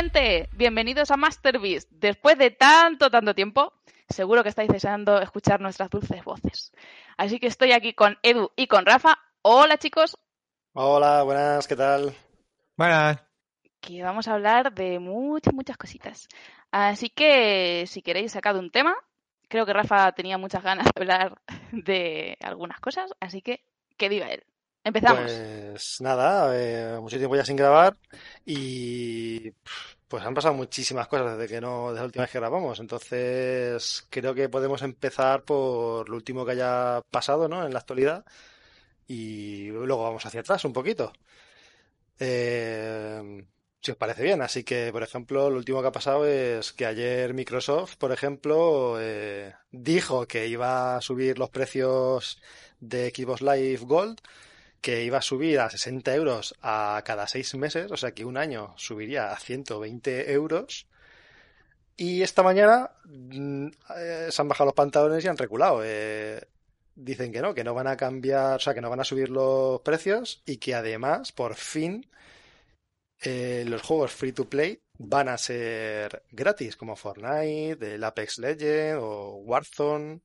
Gente, bienvenidos a Masterbeast. Después de tanto, tanto tiempo, seguro que estáis deseando escuchar nuestras dulces voces. Así que estoy aquí con Edu y con Rafa. Hola chicos. Hola, buenas, ¿qué tal? Buenas. Que vamos a hablar de muchas, muchas cositas. Así que si queréis sacar un tema, creo que Rafa tenía muchas ganas de hablar de algunas cosas, así que que diga él. Empezamos. Pues nada, eh, mucho tiempo ya sin grabar y pues han pasado muchísimas cosas desde que no, desde la última vez que grabamos. Entonces creo que podemos empezar por lo último que haya pasado, ¿no? En la actualidad y luego vamos hacia atrás un poquito. Eh, si os parece bien. Así que, por ejemplo, lo último que ha pasado es que ayer Microsoft, por ejemplo, eh, dijo que iba a subir los precios de Xbox Live Gold que iba a subir a 60 euros a cada seis meses, o sea que un año subiría a 120 euros. Y esta mañana mm, eh, se han bajado los pantalones y han reculado. Eh, dicen que no, que no van a cambiar, o sea, que no van a subir los precios y que además, por fin, eh, los juegos free to play van a ser gratis, como Fortnite, el Apex Legends o Warzone.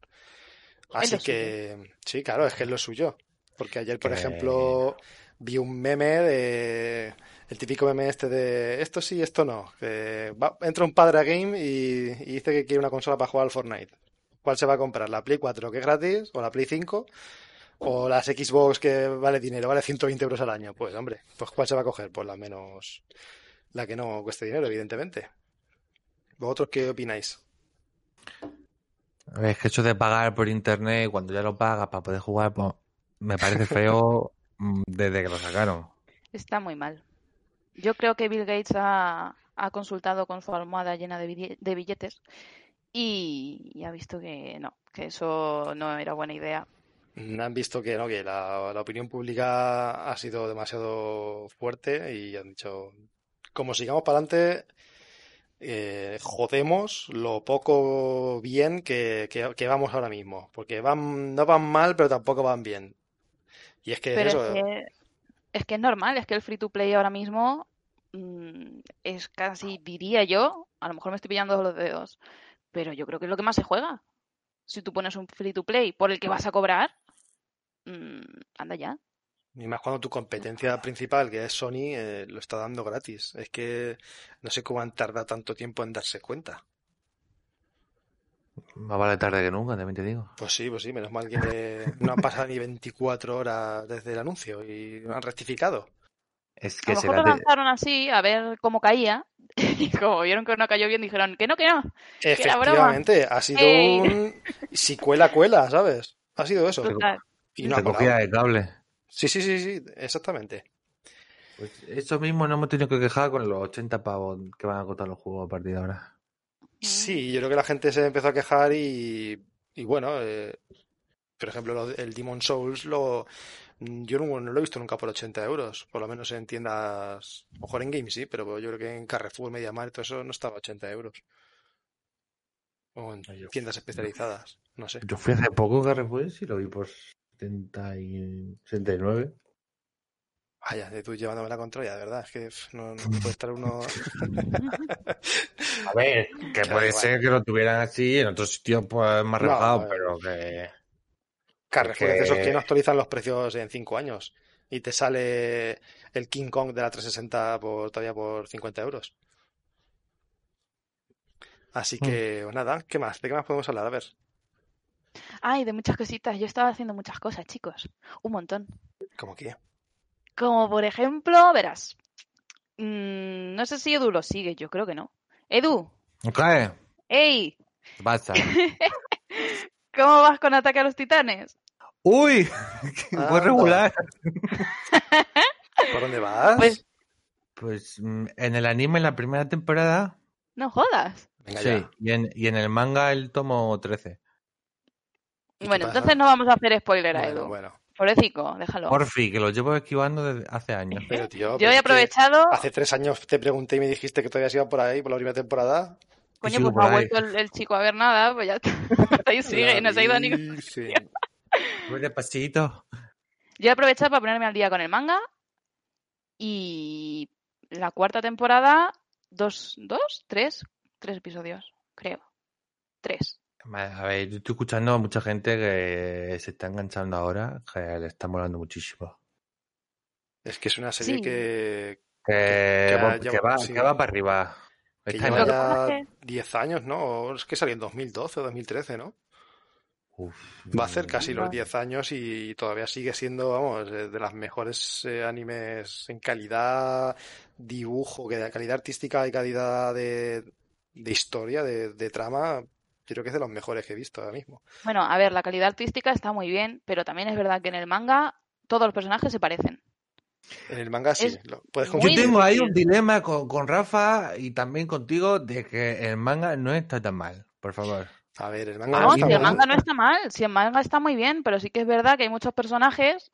Así que, sí, claro, es que es lo suyo. Porque ayer, por ejemplo, vi un meme de. El típico meme este de esto sí, esto no. entra un padre a game y, dice que quiere una consola para jugar al Fortnite. ¿Cuál se va a comprar? ¿La Play 4 que es gratis? ¿O la Play 5? ¿O las Xbox que vale dinero, vale 120 euros al año? Pues hombre, pues ¿cuál se va a coger? Pues la menos. La que no cueste dinero, evidentemente. ¿Vosotros qué opináis? Es que eso de pagar por internet cuando ya lo pagas para poder jugar, pues me parece feo mm, desde que lo sacaron. Está muy mal. Yo creo que Bill Gates ha, consultado con su almohada llena de billetes y, ha visto que no, que eso no era buena idea. Han visto que no, que la, opinión pública ha sido demasiado fuerte y han dicho, como sigamos para adelante, eh, jodemos lo poco bien que, que, vamos ahora mismo. Porque van, no van mal, pero tampoco van bien. Y es que eso. Es que, es normal, es que el free to play ahora mismo mm, es casi, diría yo, a lo mejor me estoy pillando los dedos, pero yo creo que es lo que más se juega. Si tú pones un free to play por el que vas a cobrar, mm, anda ya. Y más cuando tu competencia principal, que es Sony, eh, lo está dando gratis. Es que no sé cómo han tardado tanto tiempo en darse cuenta. Más vale tarde que nunca, también te digo. Pues sí, pues sí, menos mal que no han pasado ni 24 horas desde el anuncio y no han rectificado. Es que a lo mejor lo lanzaron así a ver cómo caía y como vieron que no cayó bien dijeron que no, que no. Efectivamente, ha sido eh. un si cuela cuela, ¿sabes? Ha sido eso. Y no cogía de cable. Sí, sí, sí, sí, exactamente. Pues eso mismo no hemos tenido que quejar con los 80 pavos que van a costar los juegos a partir de ahora. Sí, yo creo que la gente se empezó a quejar y, bueno, eh, por ejemplo, el Demon Souls lo yo no, lo he visto nunca por 80 euros, por lo menos en tiendas, mejor en Games sí, pero yo creo que en Carrefour, MediaMarkt, todo eso no estaba a 80 euros. O en tiendas especializadas, no sé. Yo fui hace poco a Carrefour y lo vi por 70 y 79. Vaya, de tú llevándome la control, de verdad, es que no, puede estar uno. a ver, que puede ser que lo tuvieran así, en otros sitios pues más relajado, pero que. Carrefour que... esos que no actualizan los precios en 5 años y te sale el King Kong de la 360 por, todavía por 50 euros. Así mm. que, pues nada, ¿qué más? ¿De qué más podemos hablar? A ver. Ay, de muchas cositas. Yo estaba haciendo muchas cosas, chicos. Un montón. ¿Cómo qué? Como por ejemplo, verás. Mm, no sé si Edu lo sigue, yo creo que no. Edu. ¿Qué? ¡Ey! Basta. ¿Cómo vas con Ataque a los Titanes? ¡Uy! Muy regular. ¿Por dónde vas? Pues, pues mm, en el anime, en la primera temporada. No jodas. sí, y en, y en, el manga el tomo 13. Bueno, entonces no vamos a hacer spoiler a Edu. Bueno. Pobrecito, déjalo. Porfi, que lo llevo esquivando desde hace años. Pero, tío, Yo he aprovechado. Hace tres años te pregunté y me dijiste que todavía ido por ahí, por la primera temporada. Coño, pues no ha vuelto el, chico a ver nada, pues ya está. ahí sigue, no se ha ido a ningún. Sí. Despacito. Yo he aprovechado para ponerme al día con el manga. Y la cuarta temporada dos, dos, tres, tres episodios, creo. Tres. A ver, yo estoy escuchando a mucha gente que se está enganchando ahora, que le está molando muchísimo. Es que es una serie Sí. que, Que, que que va, sí. que va para arriba. que Está lleva ya es 10 años, ¿no? Es que salió en 2012 o 2013, ¿no? Uf, Va a hacer casi los Vale. 10 años y todavía sigue siendo, vamos, eh, de las mejores eh, animes en calidad, dibujo, que de calidad artística y calidad de, de historia, de, de trama. Creo que es de los mejores que he visto ahora mismo. Bueno, a ver, la calidad artística está muy bien, pero también es verdad que en el manga todos los personajes se parecen. En el manga sí, lo puedes Yo tengo ahí un dilema con, con Rafa y también contigo de que el manga no está tan mal, por favor. A ver, el manga no No, está si el mal. manga no está mal, si el manga está muy bien, pero sí que es verdad que hay muchos personajes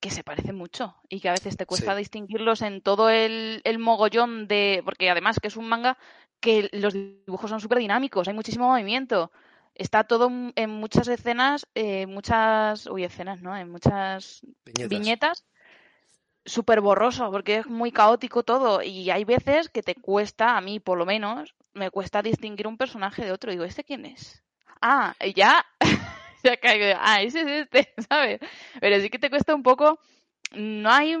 que se parecen mucho y que a veces te cuesta Sí. distinguirlos en todo el, el mogollón de... Porque además que es un manga que los dibujos son súper dinámicos, hay muchísimo movimiento. Está todo en muchas escenas, eh, muchas... Uy, escenas, ¿no? En muchas Viñetas. viñetas súper borroso porque es muy caótico todo y hay veces que te cuesta, a mí por lo menos, me cuesta distinguir un personaje de otro. Digo, ¿este quién es? Ah, y ya, ya caigo, ah, ese es este, ¿sabes? Pero sí que te cuesta un poco, no hay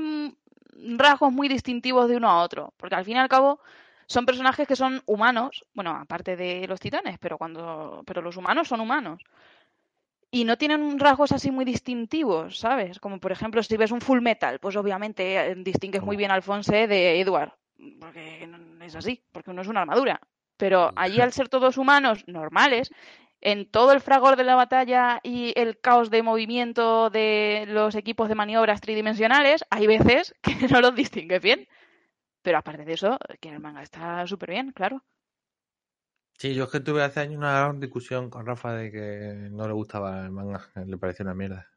rasgos muy distintivos de uno a otro, porque al fin y al cabo son personajes que son humanos, bueno, aparte de los titanes, pero cuando, pero los humanos son humanos y no tienen rasgos así muy distintivos, ¿sabes? Como por ejemplo, si ves un full metal, pues obviamente eh, distingues muy bien a Alphonse de Edward, porque no- es así, porque uno es una armadura. Pero allí al ser todos humanos normales, en todo el fragor de la batalla y el caos de movimiento de los equipos de maniobras tridimensionales, hay veces que no los distingues bien. Pero aparte de eso, que el manga está súper bien, claro. Sí, yo es que tuve hace años una gran discusión con Rafa de que no le gustaba el manga, le parecía una mierda.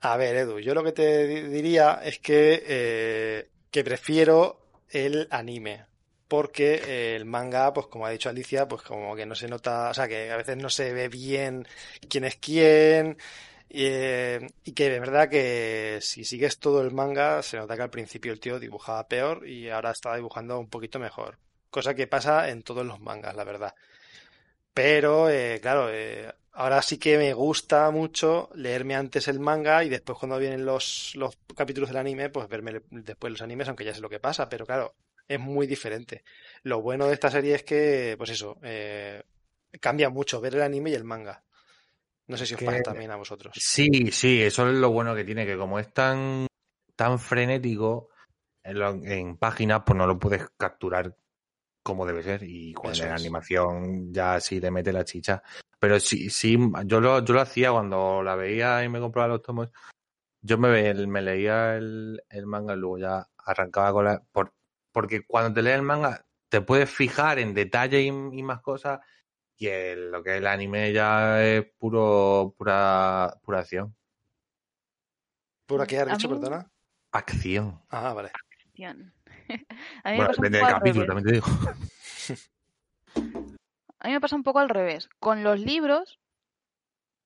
A ver, Edu, yo lo que te di- diría es que, eh, que prefiero el anime. Porque el manga, pues como ha dicho Alicia, pues como que no se nota, o sea, que a veces no se ve bien quién es quién. Y, eh, y que de verdad que si sigues todo el manga, se nota que al principio el tío dibujaba peor y ahora está dibujando un poquito mejor. Cosa que pasa en todos los mangas, la verdad. Pero, eh, claro, eh, ahora sí que me gusta mucho leerme antes el manga y después cuando vienen los, los capítulos del anime, pues verme después los animes, aunque ya sé lo que pasa, pero claro, es muy diferente. Lo bueno de esta serie es que, pues eso, eh, cambia mucho ver el anime y el manga. No sé si os Que- pasa también a vosotros. Sí, sí, eso es lo bueno que tiene, que como es tan, tan frenético en, lo- en páginas, pues no lo puedes capturar como debe ser. Y cuando Eso en es. animación ya sí le mete la chicha. Pero sí, sí, yo lo, yo lo hacía cuando la veía y me compraba los tomos. Yo me, me leía el, el manga y luego ya arrancaba con la... Por, porque cuando te lees el manga te puedes fijar en detalle y, y más cosas y el- lo que es el anime ya es puro pura pura acción. ¿Por qué has dicho, mí- perdona? Acción. Ah, vale. Acción. A mí me Bueno, pasa un depende del poco al capítulo, revés. también te digo. A mí me pasa un poco al revés. Con los libros,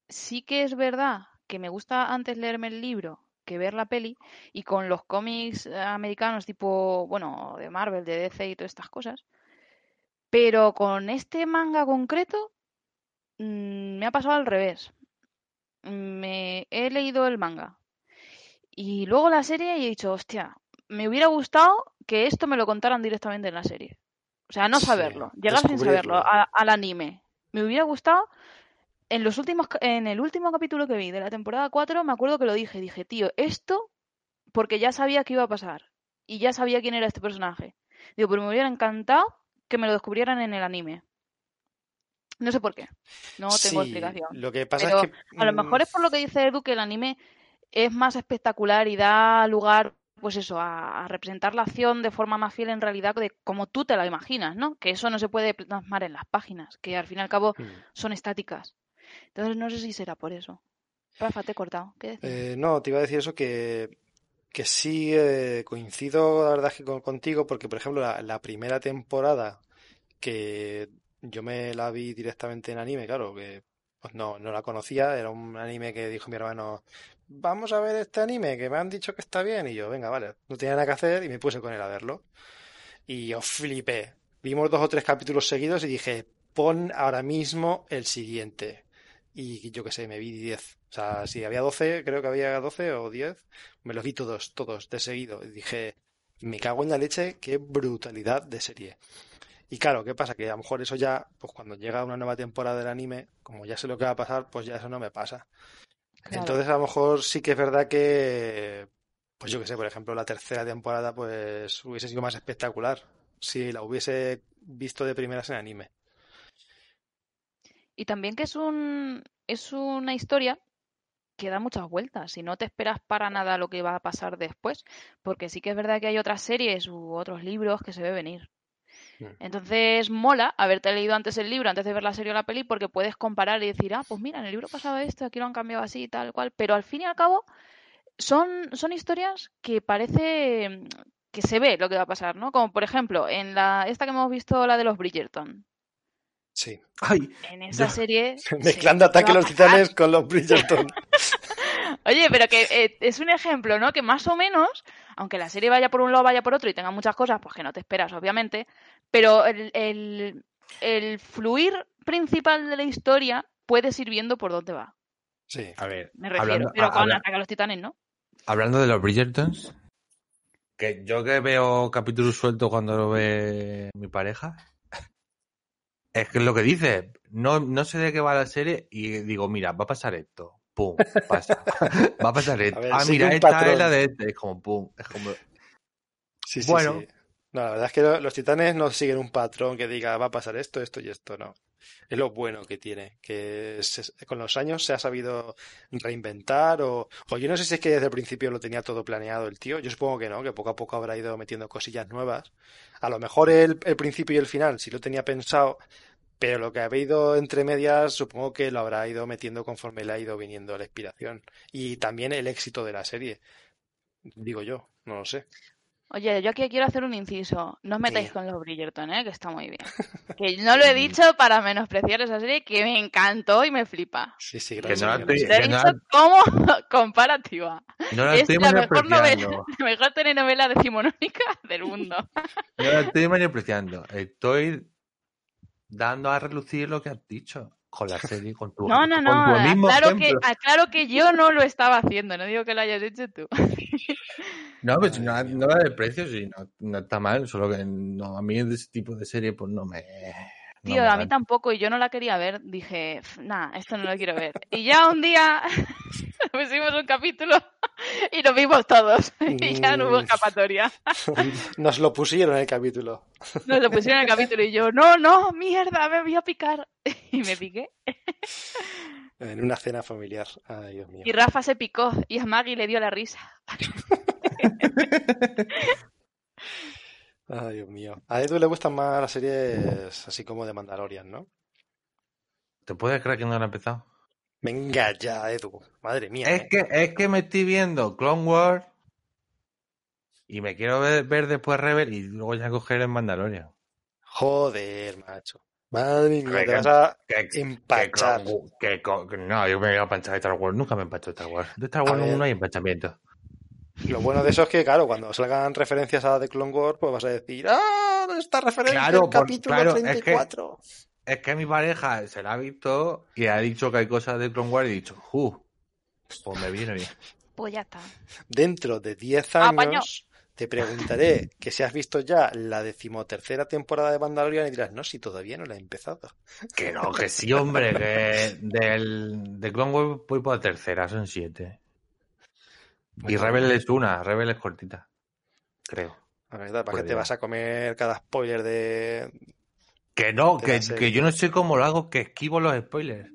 sí que es verdad que me gusta antes leerme el libro que ver la peli. Y con los cómics eh, americanos tipo, bueno, de Marvel, de DC y todas estas cosas. Pero con este manga concreto, mm, me ha pasado al revés. Me he leído el manga. Y luego la serie y he dicho, hostia, me hubiera gustado que esto me lo contaran directamente en la serie. O sea, no Sí, saberlo, llegar sin saberlo a- al anime. Me hubiera gustado. En los últimos, en el último capítulo que vi de la temporada 4, me acuerdo que lo dije. Dije, tío, esto porque ya sabía que iba a pasar. Y ya sabía quién era este personaje. Digo, pero me hubiera encantado que me lo descubrieran en el anime. No sé por qué. No tengo Sí, explicación. lo que pasa Pero es que A lo mm, mejor es por lo que dice Edu que el anime es más espectacular y da lugar, pues eso, a, a representar la acción de forma más fiel en realidad de como tú te la imaginas, ¿no? Que eso no se puede plasmar en las páginas, que al fin y al cabo mm, son estáticas. Entonces no sé si será por eso. Rafa, te he cortado. ¿Qué decías? Eh, no, te iba a decir eso que, que sí eh, coincido, la verdad que con- contigo, porque por ejemplo la, la primera temporada que yo me la vi directamente en anime, claro, que pues no, no la conocía, era un anime que dijo mi hermano, vamos a ver este anime, que me han dicho que está bien, y yo, venga, vale, no tenía nada que hacer y me puse con él a verlo. Y yo flipé. Vimos dos o tres capítulos seguidos y dije, pon ahora mismo el siguiente. Y yo qué sé, me vi 10. O sea, si había 12, creo que había 12 o 10, me los vi todos, todos, de seguido. Y dije, me cago en la leche, qué brutalidad de serie. Y claro, ¿qué pasa? Que a lo mejor eso ya, pues cuando llega una nueva temporada del anime, como ya sé lo que va a pasar, pues ya eso no me pasa. Claro. Entonces a lo mejor sí que es verdad que, pues yo qué sé, por ejemplo, la tercera temporada pues hubiese sido más espectacular si la hubiese visto de primeras en anime. Y también que es un es una historia que da muchas vueltas y no te esperas para nada lo que va a pasar después, porque sí que es verdad que hay otras series u otros libros que se ve venir. Entonces mola haberte leído antes el libro, antes de ver la serie o la peli, porque puedes comparar y decir, ah, pues mira, en el libro pasaba esto, aquí lo han cambiado así y tal cual, pero al fin y al cabo son, son historias que parece mm, que se ve lo que va a pasar, ¿no? Como por ejemplo, en la esta que hemos visto, la de los Bridgerton. Sí. Ay, En esa Yo- serie. se Mezclando que Ataque a los. Titanes con los Bridgerton. Oye, pero que eh, es un ejemplo, ¿no? Que más o menos, aunque la serie vaya por un lado, vaya por otro y tenga muchas cosas, pues que no te esperas, obviamente, pero el, el, el fluir principal de la historia puedes ir viendo por dónde va. Sí. a ver, Me refiero. hablando, pero con habla- Ataque a los Titanes, ¿no? hablando de los Bridgertons, que yo que veo capítulos sueltos cuando lo ve mi pareja, es que lo que dice, no, no sé de qué va la serie y digo, mira, va a pasar esto, pum, pasa, va a pasar esto, ver, ah, mira, esta patrón. es la de este, es como pum, es como, Sí, sí, Bueno. sí. No, la verdad es que lo- los titanes no siguen un patrón que diga va a pasar esto, esto y esto, no. Es lo bueno que tiene, que con los años se ha sabido reinventar o, o yo no sé si es que desde el principio lo tenía todo planeado el tío, yo supongo que no, que poco a poco habrá ido metiendo cosillas nuevas. A lo mejor el, el principio y el final sí lo tenía pensado, pero lo que ha ido entre medias supongo que lo habrá ido metiendo conforme le ha ido viniendo la inspiración. Y también el éxito de la serie, digo yo, no lo sé. Oye, yo aquí quiero hacer un inciso. No os metáis Sí. con los Bridgerton, ¿eh? Que está muy bien. Que no lo he dicho para menospreciar esa serie que me encantó y me flipa. Sí, sí, Que gracias. no la estoy- sí. Lo he que no dicho como comparativa. no la Es estoy la mejor novela, la mejor telenovela decimonónica del mundo. no la estoy menospreciando, estoy dando a relucir lo que has dicho con la serie, con tu, No, no, con no. tu mismo Aclaro que, aclaro que yo no lo estaba haciendo. No digo que lo hayas hecho tú. No, pues no, no la de precio, sí, no, no está mal, solo que no, a mí de ese tipo de serie pues no me... no Tío, me a mí tampoco, y yo no la quería ver. Dije, nah, esto no lo quiero ver. Y ya un día pusimos un capítulo y lo vimos todos. Y ya no hubo escapatoria. Nos lo pusieron en el capítulo. Nos lo pusieron en el capítulo y yo, no, no, mierda, me voy a picar. Y me piqué. En una cena familiar. Ay, Dios mío. Y Rafa se picó y a Maggie le dio la risa. Ay, Dios mío. A Edu le gustan más las series así como de Mandalorian, ¿no? ¿Te puedes creer que no la he empezado? Venga ya, Edu. Madre mía. Es ¿eh? que, es que me estoy viendo Clone Wars y me quiero ver, ver después Rebel y luego ya coger el Mandalorian. Joder, macho. Madre mía, te Que- vas a Que, que, empachar. Que no, yo me voy a panchar de Star Wars. Nunca me empacho de Star Wars. De Star Wars no hay empachamiento. Lo bueno de eso es que, claro, cuando salgan referencias a The Clone Wars, pues vas a decir, ¡ah! Esta referencia Claro, al por- capítulo claro, es que- 34. Es que mi pareja se la ha visto y ha dicho que hay cosas de Clone Wars y he dicho, ¡uh! Pues me viene bien. Pues ya está. Dentro de 10 Ah, años te preguntaré que si has visto ya la decimotercera temporada de Mandalorian y dirás, no, si todavía no la he empezado. Que no, que sí, hombre, que del, de Clone Wars voy por la tercera, son siete. Y Bueno, Rebel es una, Rebel es cortita. Creo. La verdad, ¿para Pues qué te ya. vas a comer cada spoiler de... Que no, que, que yo no sé cómo lo hago, que esquivo los spoilers.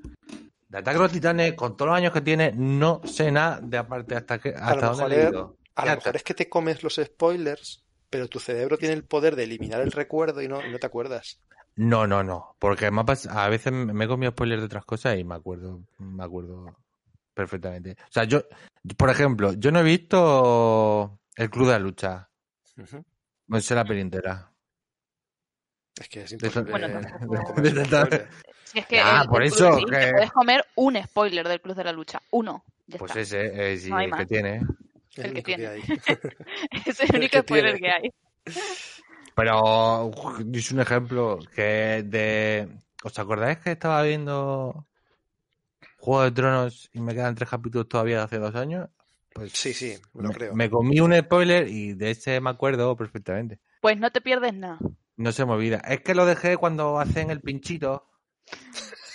De Ataque a los Titanes, con todos los años que tiene, no sé nada de aparte hasta que hasta lo dónde mejor leído. A lo mejor es que te comes los spoilers, pero tu cerebro tiene el poder de eliminar el recuerdo y no, y no te acuerdas. No, no, no. Porque pas- a veces me he comido spoilers de otras cosas y me acuerdo, me acuerdo perfectamente. O sea, yo, por ejemplo, yo no he visto el Club de la Lucha. Ujú. No sé la peli entera. Es que es imposible Bueno, tampoco- spoiler. Si es que Ah, el- por el eso, te que- puedes comer un spoiler del Cruz de la Lucha. Uno. Ya Pues está. ese, eh, sí, No hay el que más. tiene. Es El que tiene. Es el único spoiler que hay. Pero es un ejemplo que de... ¿Os acordáis que estaba viendo Juego de Tronos y me quedan tres capítulos todavía de hace dos años? Pues Sí, sí, me lo me, creo. me comí un spoiler y de ese me acuerdo perfectamente. Pues no te pierdes nada. No se me olvida. Es que lo dejé cuando hacen el pinchito.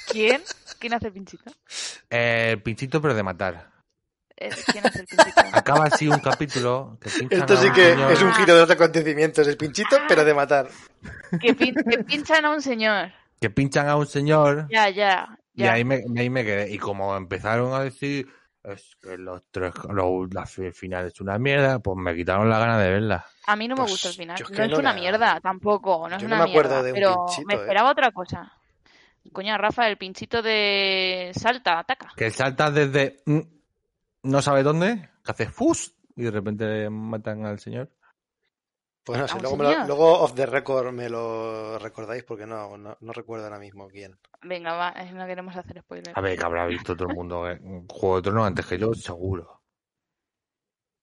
¿Quién? ¿Quién hace el pinchito? Eh, el pinchito pero de matar. Eh, ¿Quién hace el pinchito? Acaba así un capítulo que Esto sí que señor. es un giro de los acontecimientos. El pinchito, pero de matar. Que, pin- que pinchan a un señor. que pinchan a un señor Ya, ya, y ahí me, ahí me quedé. Y como empezaron a decir es que los tres, los, la fi- final es una mierda, pues me quitaron la gana de verla. A mí no me Pues, gusta el final. No es no una la- mierda, tampoco. No es Yo no una me acuerdo mierda. de un pero pinchito, me ¿eh? esperaba otra cosa. Coño, Rafa, el pinchito de salta, ataca. Que saltas desde mm, no sabe dónde, que hace fus y de repente matan al señor. Pues no ¿A sé, un luego, me lo- señor? luego off the record me lo recordáis porque no, no, no recuerdo ahora mismo quién. Venga, va, no queremos hacer spoiler. A ver, que habrá visto todo el mundo eh, Juego de Tronos antes que yo, seguro.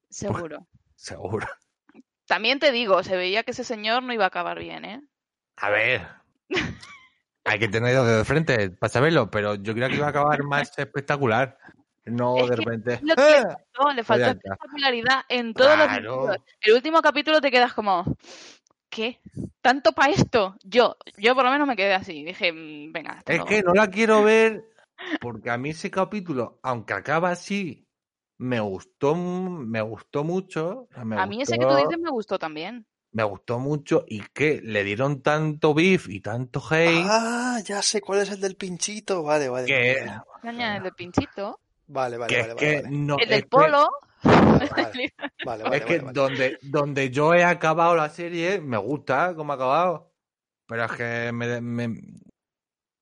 Seguro. Seguro. También te digo, se veía que ese señor no iba a acabar bien, ¿eh? A ver. Hay que tener dos dedos de frente para saberlo, pero yo creo que iba a acabar más espectacular. No Es de repente. que ¡Ah! No, le faltó espectacularidad en todos los Claro. sentidos. El último capítulo te quedas como, ¿qué? ¿Tanto para esto? Yo, yo por lo menos me quedé así. Dije, mm, venga. hasta Es luego. que no la quiero ver porque a mí ese capítulo, aunque acaba así, me gustó, me gustó mucho. me A mí ese que tú gustó- dices me gustó también. me gustó mucho y que le dieron tanto beef y tanto hate Ah, ya sé cuál es el del pinchito. Vale, vale. que, el del pinchito. Vale, vale. que vale, es que vale, no el del que- polo. vale, vale, vale, vale, es que vale, vale. donde donde yo he acabado la serie me gusta cómo ha acabado pero es que me, me-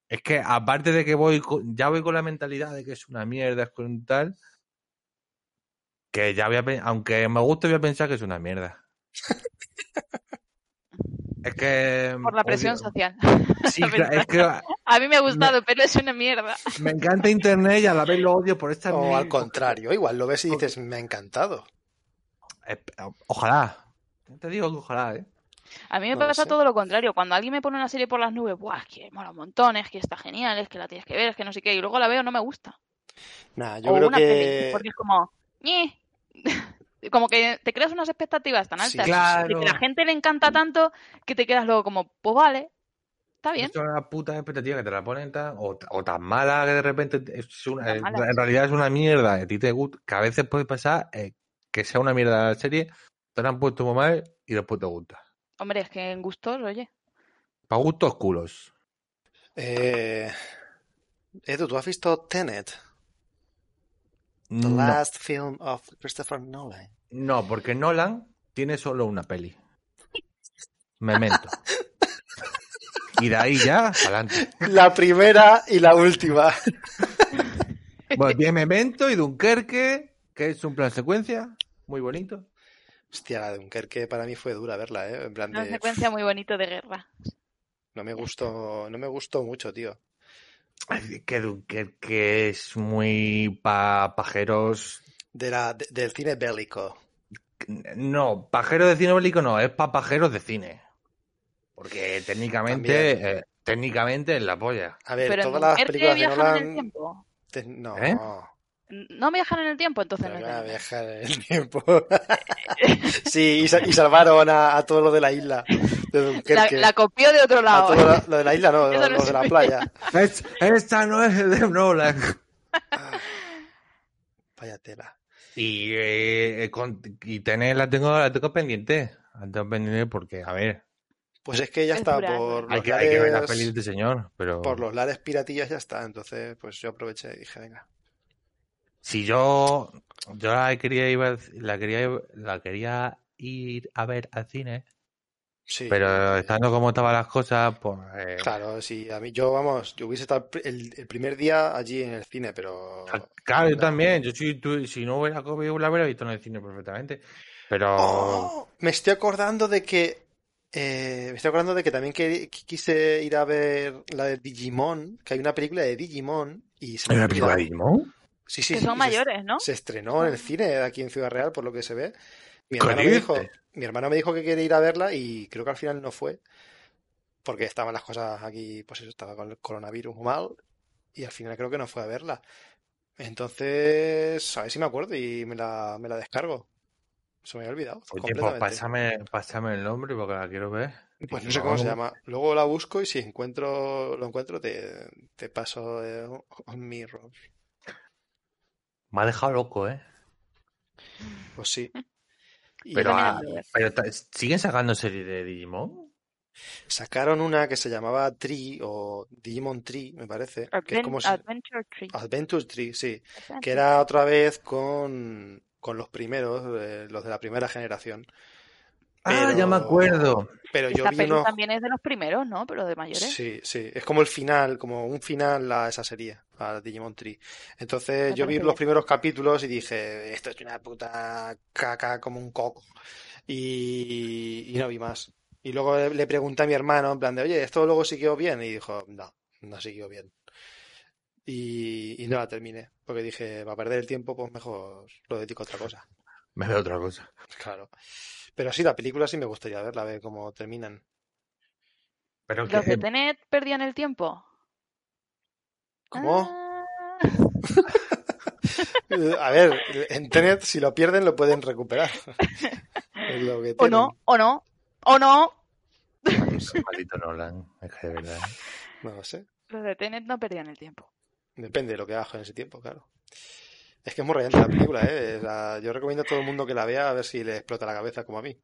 es que aparte de que voy con- ya voy con la mentalidad de que es una mierda es con tal que ya voy a aunque me guste voy a pensar que es una mierda es que Por la presión odio- social. sí, es que A mí me ha gustado, pero es una mierda. me encanta internet y a la vez lo odio por esta O mierda. al contrario, igual lo ves y dices, me ha encantado. Eh, Ojalá. Te digo que ojalá, ¿eh? A mí me No pasa sé. todo lo contrario. Cuando alguien me pone una serie por las nubes, ¡buah! Es que mola un montón, es que está genial, es que la tienes que ver, es que no sé qué. Y luego la veo, no me gusta. Nah, yo o creo una peli, que. porque es como, "Ñe". como que te creas unas expectativas tan Sí, altas claro. de que la gente le encanta tanto que te quedas luego como, pues vale, está bien. Es una puta expectativa que te la ponen tan, o, o tan mala que de repente es una, en realidad es una mierda. y A ti te gusta, que a veces puede pasar eh, que sea una mierda la serie, te la han puesto muy mal y después te gusta. Hombre, es que en gustos, oye. Para gustos culos. Eh... Edu, ¿tú has visto Tenet? The No, last film of Christopher Nolan. no, porque Nolan tiene solo una peli. Memento. Y de ahí ya, adelante. La primera y la última. Bueno, tiene Memento y Dunkerque, que es un plan secuencia, muy bonito. Hostia, la de Dunkerque para mí fue dura verla, ¿eh? En plan Una secuencia muy bonito de guerra. No me gustó, no me gustó mucho, tío. Ay, Que Dunkerque es muy pa pajeros. De la, de- del cine bélico. No, pajeros de cine bélico no, es pa pajeros de cine. Porque técnicamente, eh, técnicamente es la polla. A ver, Pero todas las películas de viajan en el Nolan... tiempo. te- No, ¿Eh? No viajan en el tiempo, entonces pero no van a Nolan. viajar en el tiempo. sí, y, sa- y salvaron a, a todo lo de la isla de La, copió de otro A lado. todo lo, lo de la isla, no, lo, no lo de la playa. Es- esta no es de Nolan. Ah, vaya tela. Y, eh, con- y tener, la tengo, la tengo pendiente. La tengo pendiente porque, a ver, Pues es que ya Es está, por hay los, que, hay que ver la lares, de este señor. Pero por los lares piratillas ya está. Entonces, pues yo aproveché y dije, venga. si yo, yo la quería ir, al- la quería, la quería ir a ver al cine, Sí. pero estando como estaban las cosas, pues eh, Claro, sí, a mí yo, vamos, yo hubiese estado el, el primer día allí en el cine, pero... Claro, yo también. Yo si, tú- si no hubiera comido, la hubiera visto en el cine perfectamente. Pero Oh, me estoy acordando de que... eh, me estoy acordando de que también que- que quise ir a ver la de Digimon, que hay una película de Digimon y se ¿hay una película de Digimon? Sí, sí, que sí, son se- mayores, ¿no? Se estrenó en el cine aquí en Ciudad Real, por lo que se ve. Mi ¿Qué hermano, me dijo, mi hermano me dijo que quería ir a verla y creo que al final no fue. Porque estaban las cosas aquí, pues eso, estaba con el coronavirus mal y al final creo que no fue a verla. Entonces, a ver si me acuerdo y me la, me la descargo. Se me había olvidado Oye, pues completamente. pásame, pásame el nombre porque la quiero ver. Pues no sé cómo se llama. Luego la busco y si encuentro, lo encuentro, te, te paso eh, un mirror. Me ha dejado loco, ¿eh? Pues sí. Pero, ah, ¿siguen sacando series de Digimon? sacaron una que se llamaba Tree o Digimon Tree, me parece. Que es como si- Adventure Tree. Adventure Tree, sí. Adventure. Que era otra vez con, con los primeros, eh, los de la primera generación. Ah, ya me Pero- acuerdo. Pero yo vi peli unos... también es de los primeros, ¿no? Pero de mayores. Sí, sí, es como el final, como un final a esa serie, a Digimon Tree. Entonces Me yo vi los primeros capítulos y dije, esto es una puta caca como un coco. Y, y no vi más. Y luego le, le pregunté a mi hermano, en plan de, oye, ¿esto luego siguió bien? Y dijo, no, no siguió bien. Y, y no la terminé, porque dije, va a perder el tiempo, pues mejor lo dedico a otra cosa. Me veo otra cosa. Claro. Pero sí, la película sí me gustaría verla, a ver cómo terminan. Pero Los de que, Tenet perdían el tiempo. ¿Cómo? Ah, A ver, en Tenet, si lo pierden, lo pueden recuperar. Es lo que o no, o no, o no. maldito Nolan, es que de verdad. ¿eh? No lo sé. Los de Tenet no perdían el tiempo. Depende de lo que hagas en ese tiempo, claro. Es que es muy rayante la película, ¿eh? O sea, yo recomiendo a todo el mundo que la vea a ver si le explota la cabeza como a mí.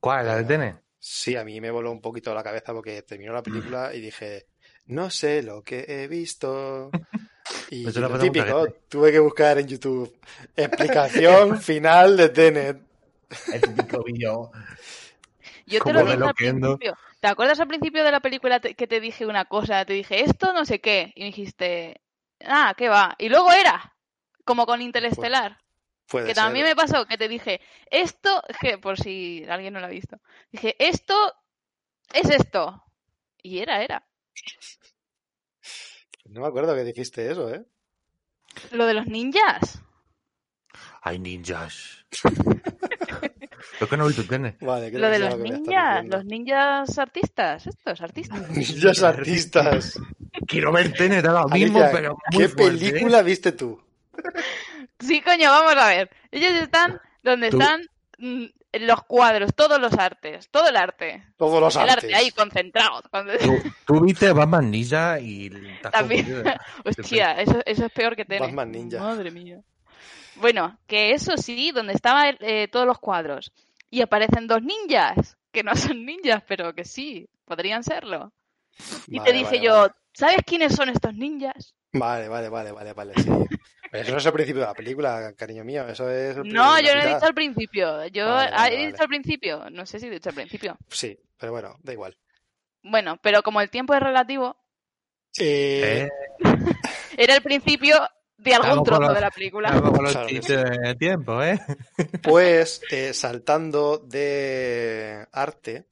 ¿Cuál? ¿La de Tenet? Sí, a mí me voló un poquito la cabeza porque terminó la película y dije, no sé lo que he visto. Y lo mucha típico, tuve que buscar en YouTube explicación final de Tenet. El típico vídeo. Yo te lo dije al principio. ¿Te acuerdas al principio de la película que te dije una cosa? Te dije, esto no sé qué. Y me dijiste, ah, ¿qué va? Y luego era, como con Interestelar. Puede que ser. también me pasó, que te dije, esto, que por si alguien no lo ha visto. Dije, esto es esto. Y era, era. No me acuerdo que dijiste eso, ¿eh? Lo de los ninjas. Hay ninjas. Lo que no. Vale, Lo de los ninjas. Los ninjas artistas. Estos artistas. Ninjas artistas. Quiero ver Tenet ahora mismo, Alicia, pero muy ¿qué fuerte, ¿eh? película viste tú? Sí, coño, vamos a ver. Ellos están donde Tú- están mm, los cuadros, todos los artes, todo el arte. Todos los el artes. arte ahí concentrado. Con- ¿Tú, tú viste Batman Ninja y También. Hostia, eso, eso es peor que Tenet. Batman Ninja. Madre mía. Bueno, que eso sí, donde estaban eh, todos los cuadros. Y aparecen dos ninjas, que no son ninjas, pero que sí, podrían serlo. Y Vale, te dije vale, yo, Vale. ¿sabes quiénes son estos ninjas? Vale, vale, vale, vale, vale, sí. Pero eso no es el principio de la película, cariño mío. Eso es el No, yo no he dicho al principio. Yo Vale, vale, he dicho al principio. No sé si he dicho al principio. Sí, pero bueno, da igual. Bueno, pero como el tiempo es relativo, Eh, era el principio de algún trozo los- de la película. Con los Claro de tiempo, ¿eh? Pues eh, saltando de arte,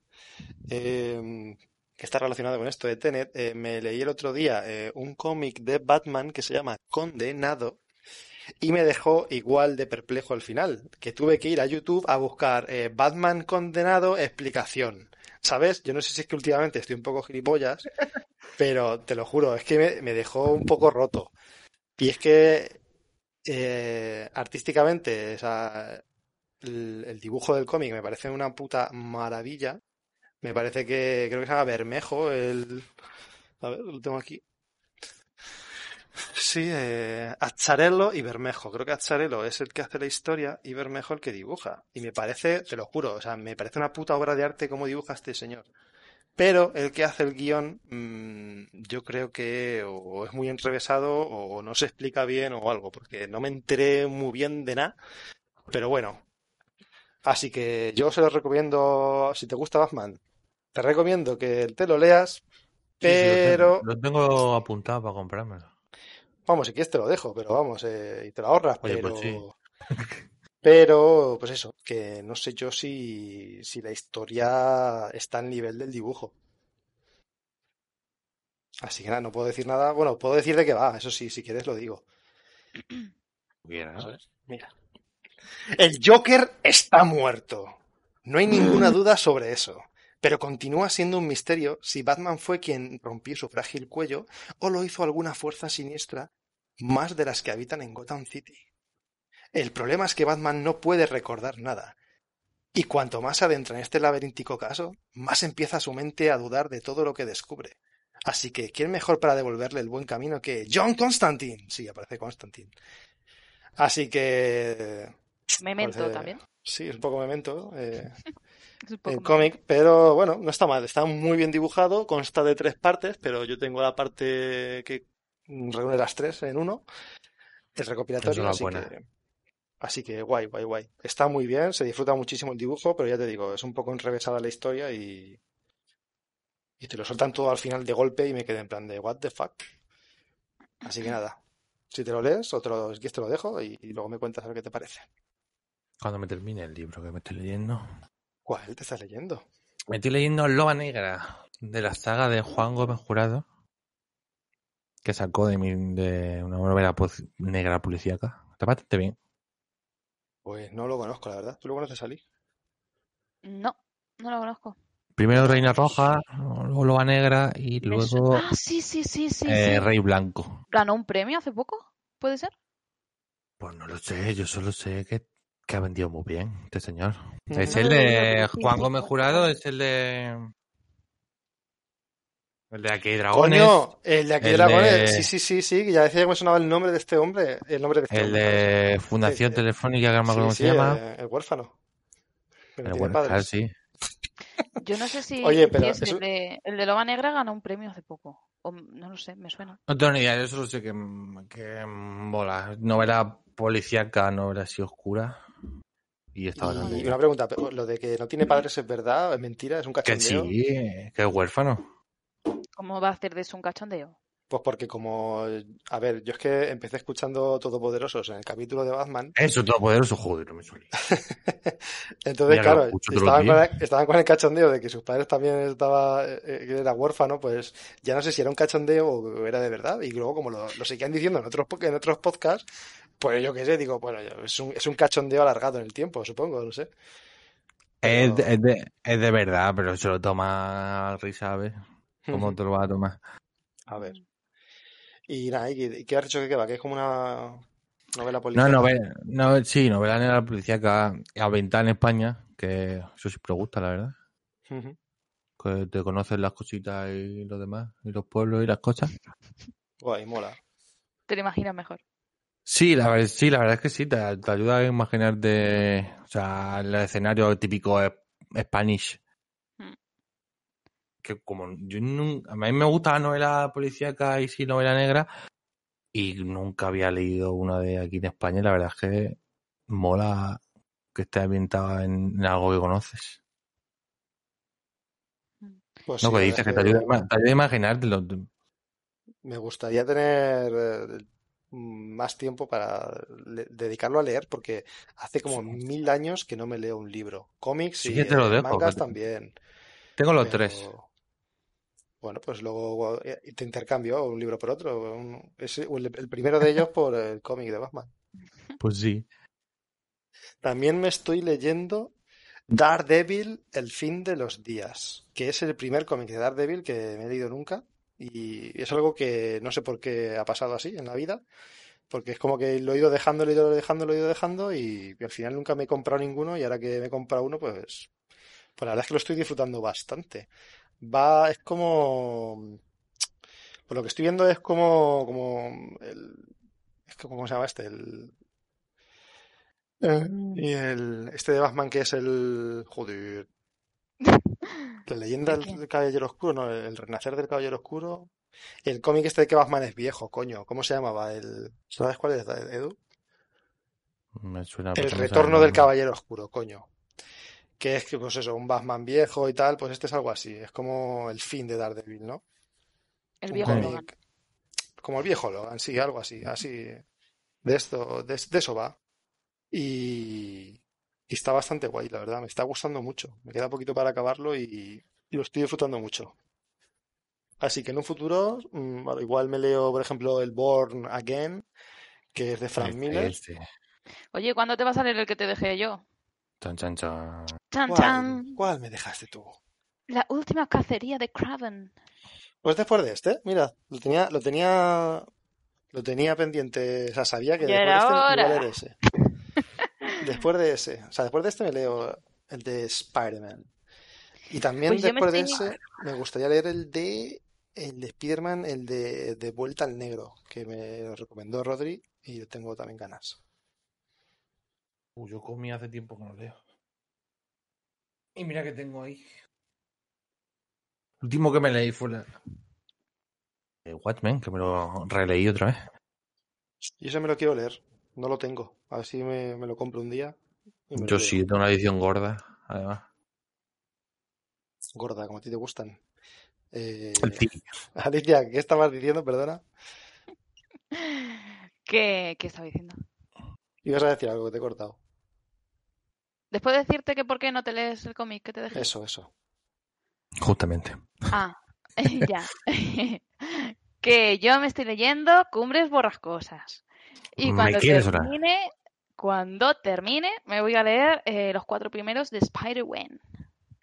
eh, que está relacionado con esto de Tenet, eh, me leí el otro día eh, un cómic de Batman que se llama Condenado y me dejó igual de perplejo al final, que tuve que ir a YouTube a buscar eh, Batman Condenado explicación. ¿Sabes? Yo no sé si es que últimamente estoy un poco gilipollas, pero te lo juro, es que me, me dejó un poco roto. Y es que artísticamente, o sea, el, el dibujo del cómic me parece una puta maravilla. Me parece que creo que se llama Bermejo, el... A ver, lo tengo aquí. Sí, eh, y Bermejo. Creo que Azzarello es el que hace la historia y Bermejo el que dibuja. Y me parece, te lo juro, o sea, me parece una puta obra de arte como dibuja este señor. Pero el que hace el guion, mm, yo creo que o es muy enrevesado o no se explica bien o algo, porque no me enteré muy bien de nada. Pero bueno, así que yo se lo recomiendo, si te gusta Batman, te recomiendo que te lo leas, Sí, sí, lo pero, tengo- lo tengo apuntado para comprármelo. vamos, si quieres te lo dejo, pero vamos, eh, y te lo ahorras, Oye, pero, pues sí. pero, pues eso, que no sé yo si, si la historia está al nivel del dibujo. Así que nada, no puedo decir nada. Bueno, puedo decir de qué va, eso sí, si quieres lo digo. Quiera, ¿no? ¿Sabes? Mira. El Joker está muerto. No hay ninguna duda sobre eso. Pero continúa siendo un misterio si Batman fue quien rompió su frágil cuello o lo hizo alguna fuerza siniestra más de las que habitan en Gotham City. El problema es que Batman no puede recordar nada. Y cuanto más adentra en este laberíntico caso, más empieza su mente a dudar de todo lo que descubre. Así que, ¿quién mejor para devolverle el buen camino que John Constantine? Sí, aparece Constantine. Así que... Memento parece- también. Sí, es un poco memento. eh, Es un poco el más. cómic, pero bueno, no está mal, está muy bien dibujado, consta de tres partes, pero yo tengo la parte que reúne las tres en uno, el recopilatorio, es así buena. que, así que guay, guay, guay. Está muy bien, se disfruta muchísimo el dibujo, pero ya te digo, es un poco enrevesada la historia y, y te lo sueltan todo al final de golpe y me quedé en plan de what the fuck. Así que nada, si te lo lees o te lo, te lo dejo y, y luego me cuentas a ver qué te parece. Cuando me termine el libro que me estoy leyendo. ¿Cuál te estás leyendo? Me estoy leyendo Loba Negra, de la saga de Juan Gómez Jurado, que sacó de, mi, de una novela negra policíaca. Está bastante bien. Pues no lo conozco, la verdad. ¿Tú lo conoces, Ali? No, no lo conozco. Primero Reina Roja, luego Loba Negra y luego Ah, sí, sí, sí, sí, eh, sí. Rey Blanco. ¿Ganó un premio hace poco? ¿Puede ser? Pues no lo sé, yo solo sé que, que ha vendido muy bien este señor. Es No el de sí, Juan sí, Gómez sí. Jurado, es el de... El de Aquí dragones. Coño, el de aquí el Dragones. de- Sí, sí, sí, sí. Ya decía que me sonaba el nombre de este hombre. El nombre de este El hombre. ¿sabes? de Fundación Sí, sí. Telefónica, que no me acuerdo Sí, cómo sí, se llama. El, el huérfano. El claro, sí. Yo no sé si, Oye, si pero es eso- el, de, el de Loba Negra ganó un premio hace poco. O, no lo sé, me suena. No tengo ni idea, yo solo sé que, que mola. Novela policíaca, novela así oscura. Y está bastante Y bien. una pregunta, pero lo de que no tiene padres es verdad, es mentira, es un Que cachondeo. sí, que es huérfano. ¿Cómo va a hacer de eso un cachondeo? Pues porque como, a ver, yo es que empecé escuchando Todopoderosos en el capítulo de Batman, Eso, todopoderoso, joder, no me suele. entonces Mira, claro, estaban con, el, estaban con el cachondeo de que sus padres también estaba, eh, que era huérfano, pues ya no sé si era un cachondeo o era de verdad, y luego como lo, lo seguían diciendo en otros, en otros podcasts, pues yo qué sé, digo, bueno, es un, es un cachondeo alargado en el tiempo, supongo, no sé. Es, Pero- de, es, de, es de verdad, pero se lo toma a risa, ¿sabes? ¿Cómo te lo vas a tomar? A ver. Y nada, ¿y qué, has dicho que qué va? Que es como una novela No, policial. novela, no, sí, novela negra policíaca ambientada en España, que eso siempre gusta, la verdad. Que te conocen las cositas y lo demás, y los pueblos y las cosas. Guay, mola. Te lo imaginas mejor. Sí, la, ver- sí, la verdad es que sí, te, te ayuda a imaginarte, o sea, el escenario típico es- Spanish. Mm. Que como yo nunca, a mí me gusta la novela policíaca y sí, novela negra, y nunca había leído una de aquí en España, y la verdad es que mola que esté ambientada en, en algo que conoces. Pues No, sí, que dices que verdad te es ayuda, te ayuda a imaginártelo. Me gustaría tener eh, más tiempo para dedicarlo a leer porque hace como mil años que no me leo un libro. Cómics Sí, y que te lo dejo, mangas te- también. Tengo los pero- tres. Bueno, pues luego eh, te intercambio un libro por otro. Un- el primero de ellos por el cómic de Batman. Pues sí. También me estoy leyendo Daredevil, El fin de los días, que es el primer cómic de Daredevil que me he leído nunca. Y es algo que no sé por qué ha pasado así en la vida, porque es como que lo he ido dejando, lo he ido dejando, lo he ido dejando y, al final nunca me he comprado ninguno y ahora que me he comprado uno, pues, pues la verdad es que lo estoy disfrutando bastante. Va, es como, por lo que estoy viendo es como, como el, es que, ¿cómo se llama este? El, eh, y el, este de Batman que es el, joder, la leyenda del Caballero Oscuro, no, el renacer del Caballero Oscuro. El cómic este de que Batman es viejo, coño. ¿Cómo se llamaba? El, ¿sabes cuál es, Edu? Me suena, El retorno el del nombre. Caballero Oscuro, coño. Que es que, pues eso, un Batman viejo y tal, pues este es algo así. Es como el fin de Daredevil, ¿no? El viejo. Logan. Como el viejo Logan, sí, algo así, así. De esto, de, de eso va. Y, y está bastante guay, la verdad. Me está gustando mucho. Me queda poquito para acabarlo y, y lo estoy disfrutando mucho. Así que en un futuro, mm, bueno, igual me leo, por ejemplo, el Born Again, que es de Frank Este, Miller. este. Oye, ¿cuándo te va a salir el que te dejé yo? Chan, chan, chan. Chan, ¿Cuál, chan. cuál me dejaste tú? La última cacería de Craven. Pues después de este, mira, lo tenía, lo tenía, lo tenía pendiente, o sea, sabía que Ya después era de este iba a leer ese. Después de ese, o sea, después de este me leo el de Spider-Man. Y también Pues yo después de estoy- ese me gustaría leer el de el de Spider-Man, el de, de Vuelta al Negro, que me lo recomendó Rodri y yo tengo también ganas. Uh, yo comí hace tiempo que no leo. Y mira que tengo ahí. El último que me leí fue la... eh, Watchmen, que me lo releí otra vez. Y ese me lo quiero leer, no lo tengo. A ver si me, me lo compro un día. Yo sí, tengo una edición gorda, además. Gorda, como a ti te gustan. Eh, Sí. Alicia, ¿qué estabas diciendo? Perdona. ¿Qué, ¿Qué estaba diciendo? Ibas a decir algo que te he cortado. Después de decirte que por qué no te lees el cómic que te dejé. Eso, eso. Justamente. Ah, ya. que yo me estoy leyendo Cumbres Borrascosas. Y cuando orar. termine, cuando termine, me voy a leer eh, los cuatro primeros de Spider-Man.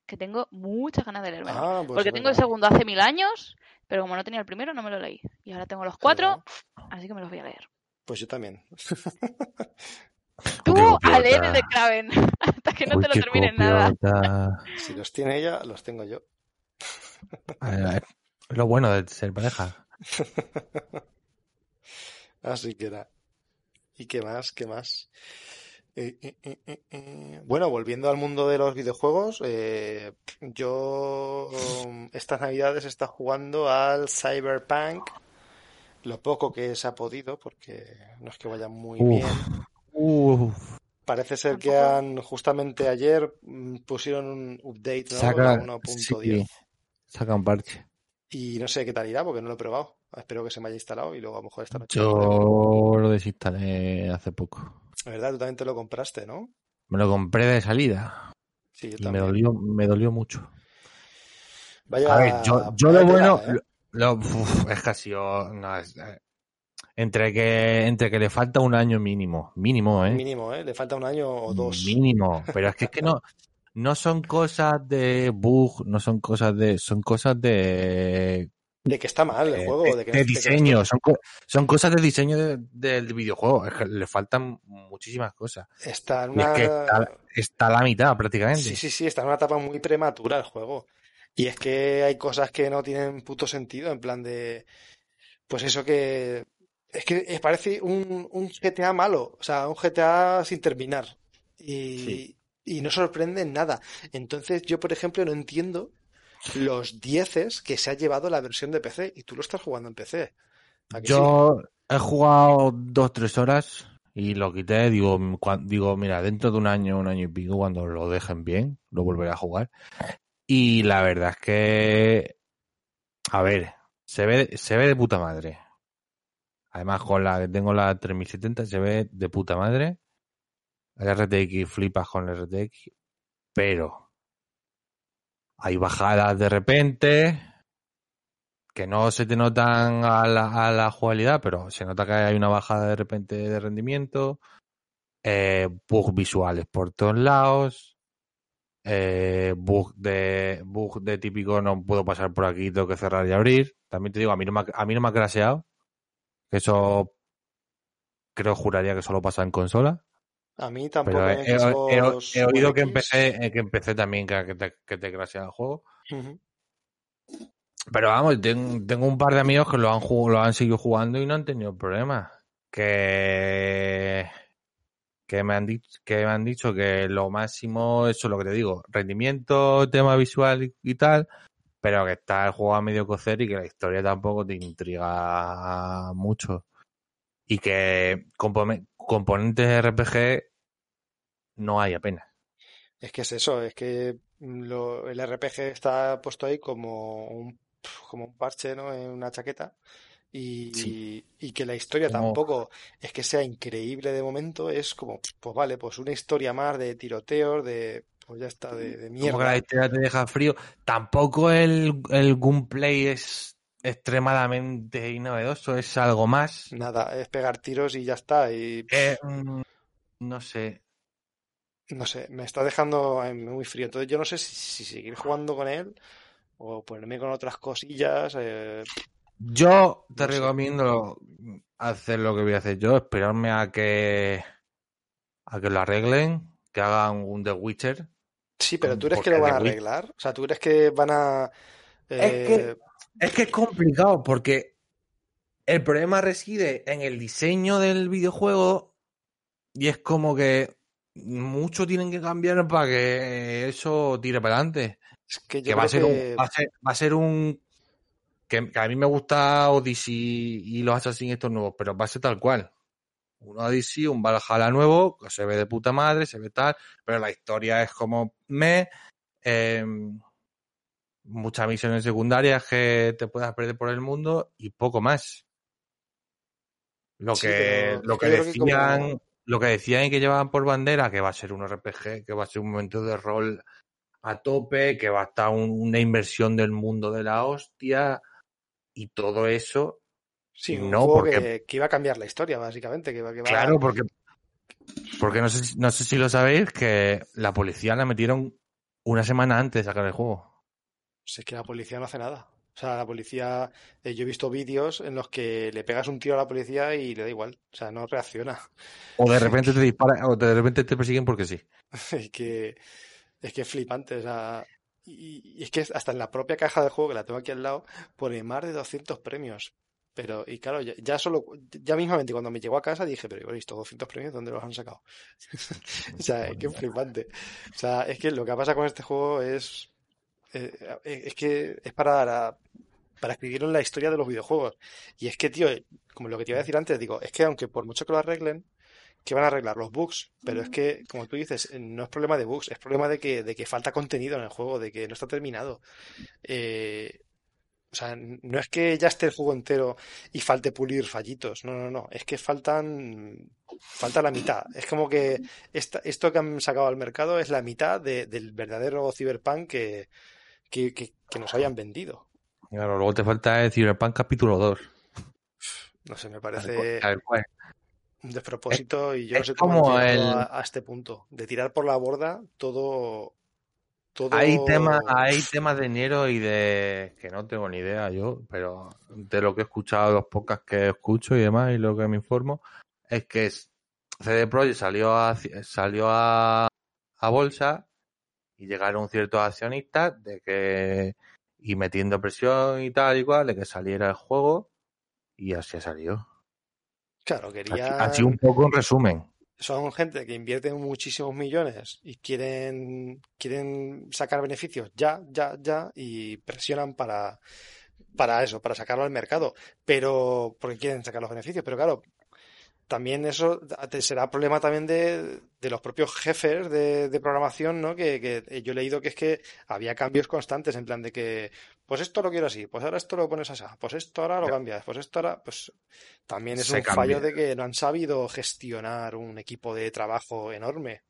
Que tengo muchas ganas de leerme. Ah, pues Porque tengo el segundo hace mil años, pero como no tenía el primero, no me lo leí. Y ahora tengo los cuatro, así que me los voy a leer. Pues yo también. Tú a leer el de Kraven, hasta que no Uy, te lo qué termines nada. Si los tiene ella, los tengo yo. Es lo bueno de ser pareja. Así que era. ¿Y qué más? ¿Qué más? Eh, eh, eh, eh, eh. Bueno, volviendo al mundo de los videojuegos, eh, yo um, estas navidades he estado jugando al Cyberpunk, lo poco que se ha podido, porque no es que vaya muy Uf. bien. Uf. Parece ser que han, justamente ayer mm, pusieron un update, ¿no? Saca, La 1.10. sí, saca un parche. Y no sé qué tal irá, porque no lo he probado. Espero que se me haya instalado y luego a lo mejor esta noche. Yo lo desinstalé hace poco. La verdad, tú también te lo compraste, ¿no? Me lo compré de salida Sí, yo y me también. dolió, me dolió mucho. Vaya, A ver, yo, yo lo bueno, tela, ¿eh? lo- uf, es que ha sido, no, es- eh, entre que, entre que le falta un año mínimo, mínimo, ¿eh? Mínimo, ¿eh? Le falta un año o dos. Mínimo, pero es que, es que no, no son cosas de bug, no son cosas de, son cosas de, De que está mal el de, juego, de que de de que diseño, son, son cosas de diseño de- del videojuego, es que le faltan muchísimas cosas. está es que una... está, está a la mitad prácticamente. Sí, sí, sí, está en una etapa muy prematura el juego. Y es que hay cosas que no tienen puto sentido, en plan de... Pues eso que... Es que eh, parece un, un GTA malo, o sea, un GTA sin terminar. Y, Sí. y no sorprende en nada. Entonces yo, por ejemplo, no entiendo los dieces que se ha llevado la versión de PC y tú lo estás jugando en PC. Yo he jugado dos, tres horas y lo quité. Digo, digo, mira, dentro de un año, un año y pico, cuando lo dejen bien, lo volveré a jugar. Y la verdad es que, a ver, se ve, se ve de puta madre. Además, con la que tengo la 3070, se ve de puta madre. El RTX flipas con el RTX, pero hay bajadas de repente que no se te notan a la, a pero se nota que hay una bajada de repente de rendimiento, eh, bugs visuales por todos lados, eh, bug de bug de típico no puedo pasar por aquí, tengo que cerrar y abrir. También te digo, a mí no me a mí no me ha craseado, que eso creo juraría que solo pasa en consola. A mí tampoco Pero he, he- he- Xbox he oído que empecé, eh, que empecé también que, te, que te el juego. Pero vamos, ten- tengo un par de amigos que lo han, lo han seguido jugando y no han tenido problemas. Que, que, me han dicho, que me han dicho que lo máximo, eso es lo que te digo, rendimiento, tema visual y, y tal, pero que está el juego a medio cocer y que la historia tampoco te intriga mucho. Y que compone- componentes RPG no hay apenas. Es que es eso, es que lo- el RPG está puesto ahí como un, como un parche, ¿no? En una chaqueta. Y, Sí. y que la historia Como- tampoco es que sea increíble de momento, es como, pues vale, pues una historia más de tiroteos, de, pues ya está, de, de Como que la mierda. historia te deja frío. Tampoco el, el gameplay es extremadamente novedoso, es algo más. Nada, es pegar tiros y ya está. Y Eh, mm, no sé. No sé, me está dejando eh, muy frío. Entonces yo no sé si, si seguir jugando con él o ponerme con otras cosillas. eh, Yo te No sé. recomiendo hacer lo que voy a hacer yo, esperarme a que a que lo arreglen, que hagan un The Witcher. Sí, pero Con- ¿tú crees que lo van a arreglar? O sea, ¿tú crees que van a... Es que- eh, Es que es complicado porque el problema reside en el diseño del videojuego y es como que mucho tienen que cambiar para que eso tire para adelante. es que yo Que va a, creo ser que... un, va, a ser, va a ser un. Que, que a mí me gusta Odyssey y los Assassin's estos nuevos, pero va a ser tal cual. Un Odyssey, un Valhalla nuevo, que se ve de puta madre, se ve tal, pero la historia es como me. eh, muchas misiones secundarias que te puedas perder por el mundo y poco más. Lo Sí, que, lo que como- decían, lo que decían y que llevaban por bandera, que va a ser un RPG, que va a ser un momento de rol a tope, que va a estar un- una inversión del mundo de la hostia y todo eso. Sí, un no, juego porque- que, que iba a cambiar la historia, básicamente. Que, va- Claro, porque, porque no sé, si- no sé si lo sabéis, que la policía la metieron una semana antes de sacar el juego. Si es que la policía no hace nada. O sea, la policía... eh, yo he visto vídeos en los que le pegas un tiro a la policía y le da igual. O sea, no reacciona. O de repente te disparan, o de repente te persiguen porque sí. Es que es que es flipante, o sea, y, y es que hasta en la propia caja del juego, que la tengo aquí al lado, pone más de 200 premios. Pero, y claro, ya, ya solo, ya mismamente cuando me llegó a casa dije, pero ¿y estos 200 premios dónde los han sacado? O sea, es que es flipante. O sea, es que lo que pasa con este juego es, eh, es que es para, para escribir en la historia de los videojuegos. Y es que, tío, como lo que te iba a decir antes, digo, es que aunque por mucho que lo arreglen, que van a arreglar los bugs, pero es que, como tú dices, eh, no es problema de bugs, es problema de que, de que falta contenido en el juego, de que no está terminado. Eh, o sea, no es que ya esté el juego entero y falte pulir fallitos, no, no, no, es que faltan, falta la mitad. Es como que esta- esto que han sacado al mercado es la mitad de- del verdadero Cyberpunk que, que, que, que nos habían vendido. Claro, luego te falta el Cyberpunk capítulo 2. No sé, me parece un despropósito y yo no sé cómo el- a, a este punto, de tirar por la borda todo, todo... Hay temas, hay temas de dinero y de que no tengo ni idea yo, pero de lo que he escuchado, los podcasts que escucho y demás, y lo que me informo, es que CD Projekt salió a salió a, a bolsa y llegaron ciertos accionistas de que y metiendo presión y tal y cual de que saliera el juego y así ha salido. Claro, Así, querían... así un poco en resumen. Son gente que invierte muchísimos millones y quieren, quieren sacar beneficios ya, ya, ya y presionan para, para eso, para sacarlo al mercado. Pero, porque quieren sacar los beneficios. Pero claro, también eso será problema también de, de los propios jefes de, de programación, ¿no? Que, que yo he leído que es que había cambios constantes en plan de que, pues esto lo quiero así, pues ahora esto lo pones así, pues esto ahora lo cambias, pues esto ahora, pues también es Se un fallo de que no han sabido gestionar un equipo de trabajo enorme.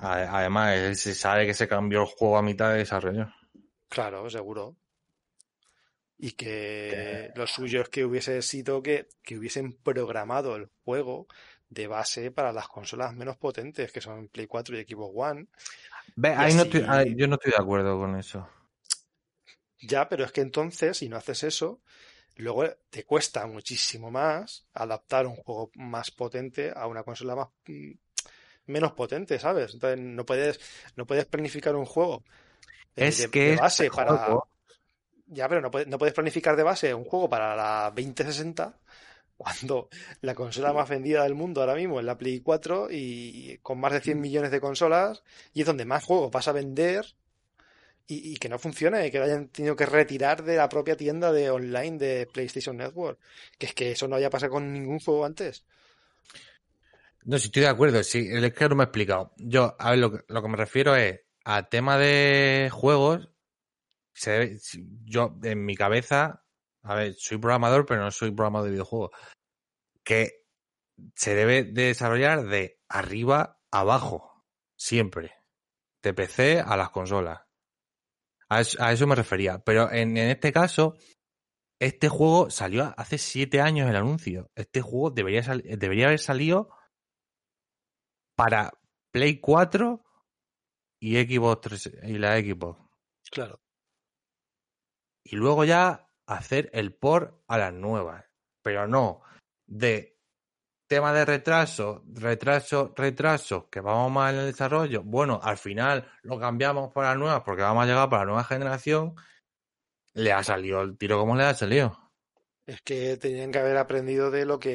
Además, eh, se sabe que se cambió el juego a mitad de desarrollo. Claro, seguro. Y que lo suyo es que hubiese sido que, que hubiesen programado el juego de base para las consolas menos potentes, que son Play 4 y Xbox One. Ve, ahí no estoy- ahí- yo no estoy de acuerdo con eso. Ya, pero es que entonces, si no haces eso, luego te cuesta muchísimo más adaptar un juego más potente a una consola más mm, menos potente, ¿sabes? Entonces no puedes, no puedes planificar un juego eh, Es de, que de este base para. juego- Ya, pero no puedes, no puedes planificar de base un juego para la 2060 cuando la consola más vendida del mundo ahora mismo es la Play 4 y con más de 100 millones de consolas y es donde más juegos vas a vender y, y que no funcione, que lo hayan tenido que retirar de la propia tienda de online de PlayStation Network. Que es que eso no haya pasado con ningún juego antes. No, si estoy de acuerdo, sí, es que no me he explicado. Yo, a ver, lo que, lo que me refiero es a tema de juegos. Se debe- yo, en mi cabeza, a ver, soy programador, pero no soy programador de videojuegos. Que se debe de desarrollar de arriba abajo, siempre. De PC a las consolas. A eso, me refería. Pero en, en este caso, este juego salió hace siete años el anuncio. Este juego debería, debería haber salido para Play 4 y Xbox 3 y la Xbox. Claro. Y luego ya hacer el port a las nuevas. Pero no de tema de retraso, retraso, retraso, que vamos mal en el desarrollo. Bueno, al final lo cambiamos para las nuevas porque vamos a llegar para la nueva generación. Le ha salido el tiro como le ha salido. Es que tenían que haber aprendido de lo que,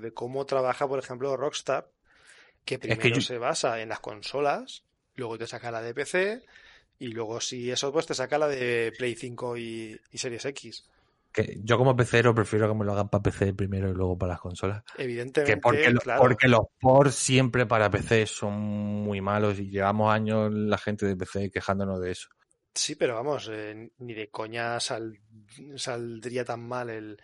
de cómo trabaja, por ejemplo, Rockstar, que primero que yo- se basa en las consolas, luego te saca la de PC, y luego si eso, pues te saca la de Play 5 y, y Series X. Que yo como pecero prefiero que me lo hagan para PC primero y luego para las consolas. Evidentemente, Que porque, claro. porque los ports siempre para PC son muy malos y llevamos años la gente de PC quejándonos de eso. Sí, pero vamos, eh, ni de coña sal- saldría tan mal el,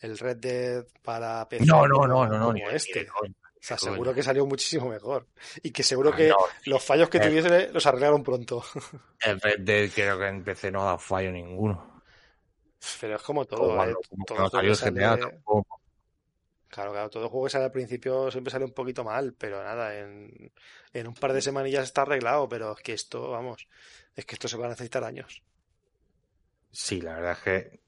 el Red Dead para PC No, no, no, no, no, ni de- ni de coña, O sea, seguro que salió muchísimo mejor. Y que seguro Ah, que no, los fallos que Eh. tuviese los arreglaron pronto. El Red Dead creo que en PC no da fallo ninguno. Pero es como todo, ¿eh? como Todo juego salió GTA sale- tampoco. Claro, claro, todo juego que sale al principio siempre sale un poquito mal, pero nada, en, en un par de semanillas está arreglado, pero es que esto, vamos, es que esto se va a necesitar años. Sí, la verdad es que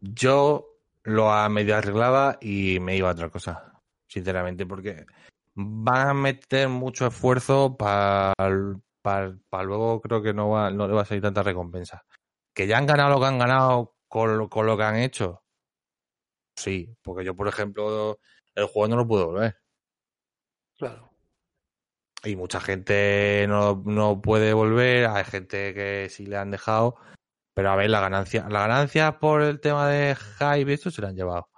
yo lo a medio arreglaba y me iba a otra cosa, sinceramente, porque van a meter mucho esfuerzo para luego creo que no va, no le va a salir tanta recompensa. Que ya han ganado lo que han ganado con, lo- con lo que han hecho. Sí, porque yo, por ejemplo, el juego no lo pude volver. Claro. Y mucha gente no, no puede volver, hay gente que sí le han dejado, pero a ver, la ganancia, la ganancia por el tema de hype, esto se la han llevado.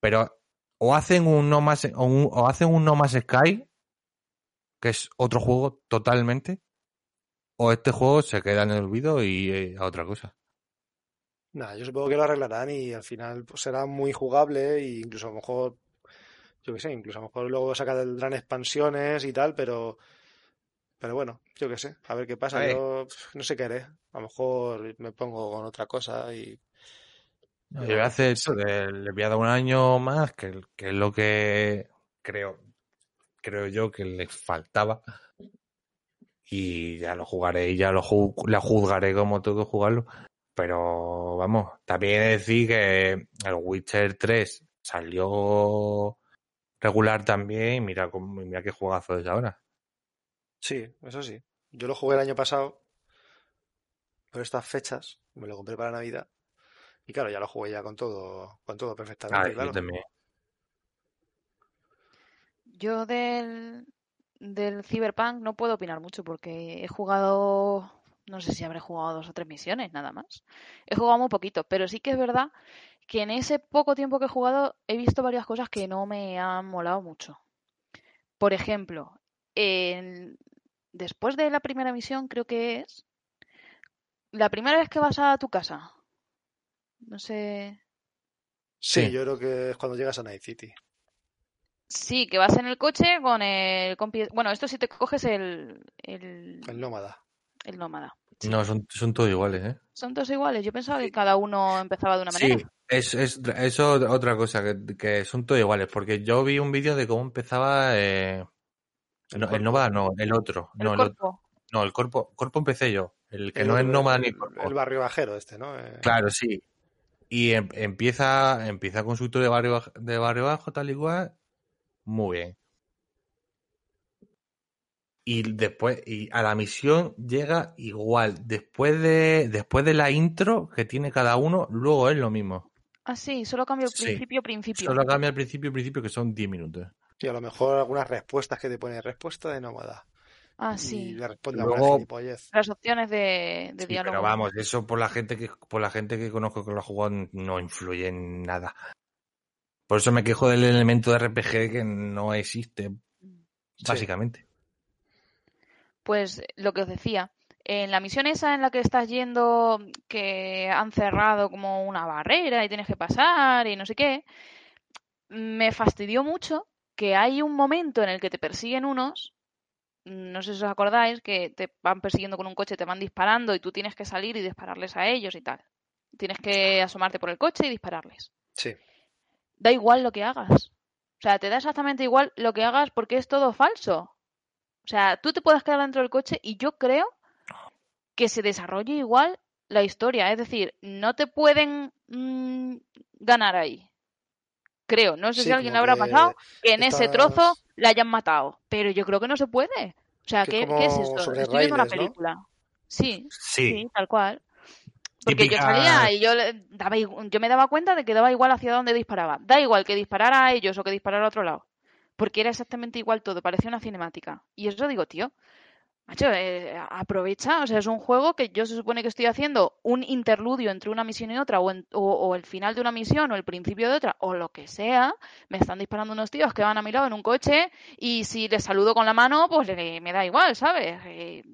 Pero o hacen un no más, o, un- o hacen un no más Sky, que es otro juego totalmente, o este juego se queda en el olvido y eh, a otra cosa. Nada, yo supongo que lo arreglarán y al final pues, será muy jugable e incluso a lo mejor, yo qué sé, incluso a lo mejor luego sacarán expansiones y tal, pero, pero bueno, yo qué sé, a ver qué pasa. Yo no sé qué haré. A lo mejor me pongo con otra cosa y yo voy a hacer eso, le voy a dar un año más, que, que es lo que creo, creo yo que le faltaba. Y ya lo jugaré y ya lo ju- la juzgaré como tengo que jugarlo. Pero vamos, también he de decir que el Witcher 3 salió regular también y mira, cómo- mira qué juegazo es ahora. sí, eso sí. Yo lo jugué el año pasado por estas fechas, me lo compré para Navidad y claro, ya lo jugué ya con todo, con todo Ah, perfectamente, yo claro. también. Yo del, del Cyberpunk no puedo opinar mucho porque he jugado, no sé si habré jugado dos o tres misiones, nada más. He jugado muy poquito, pero sí que es verdad que en ese poco tiempo que he jugado he visto varias cosas que no me han molado mucho. Por ejemplo, en- después de la primera misión creo que es la primera vez que vas a tu casa. No sé. Sí, Sí. yo creo que es cuando llegas a Night City. Sí, que vas en el coche con el. Bueno, esto si te coges el, el, El nómada. el nómada. Sí. No, son, son todos iguales, ¿eh? Son todos iguales. Yo pensaba Sí. que cada uno empezaba de una manera. Sí, es, es, eso otra cosa, que, que son todos iguales, porque yo vi un vídeo de cómo empezaba eh, El no, el cuerpo. Nómada no, el otro, El no, el otro, cuerpo. no, el cuerpo, cuerpo empecé yo, el que El no es otro, Nómada el- ni cuerpo. El barrio bajero este, ¿no? Eh, Claro, sí. Y em- empieza, empieza con su de barrio, de barrio bajo, tal y cual, muy bien. Y después, y a la misión llega igual. Después de, después de la intro que tiene cada uno, luego es lo mismo. Ah, sí, solo cambio el Sí. principio, principio. Solo cambia al principio, principio, que son 10 minutos. Y a lo mejor algunas respuestas que te pone respuesta de nómada. Ah, Y sí. le responde Luego- gilipollez. Las opciones de, de Sí, diálogo. pero vamos, eso por la gente que por la gente que conozco que lo ha jugado no influye en nada. Por eso me quejo del elemento de RPG que no existe, Sí. básicamente. Pues lo que os decía, en la misión esa en la que estás yendo, que han cerrado como una barrera y tienes que pasar y no sé qué, me fastidió mucho que hay un momento en el que te persiguen unos, no sé si os acordáis, que te van persiguiendo con un coche, te van disparando y tú tienes que salir y dispararles a ellos y tal. Tienes que asomarte por el coche y dispararles. Sí. Da igual lo que hagas. O sea, te da exactamente igual lo que hagas porque es todo falso. O sea, tú te puedes quedar dentro del coche y yo creo que se desarrolle igual la historia. Es decir, no te pueden mm, ganar ahí. Creo. No sé Sí, si a alguien le habrá que pasado que en ese trozo la hayan matado. Pero yo creo que no se puede. O sea, ¿qué, qué es esto? Estoy viendo una película. Sí, Sí. sí, tal cual. Porque yo salía y yo, le daba, yo me daba cuenta de que daba igual hacia dónde disparaba. Da igual que disparara a ellos o que disparara a otro lado. Porque era exactamente igual todo, parecía una cinemática. Y eso digo, tío, macho, eh, aprovecha, o sea, es un juego que yo se supone que estoy haciendo un interludio entre una misión y otra, o, en- o, o el final de una misión, o el principio de otra, o lo que sea. Me están disparando unos tíos que van a mi lado en un coche, y si les saludo con la mano, pues le- me da igual, ¿sabes? Eh,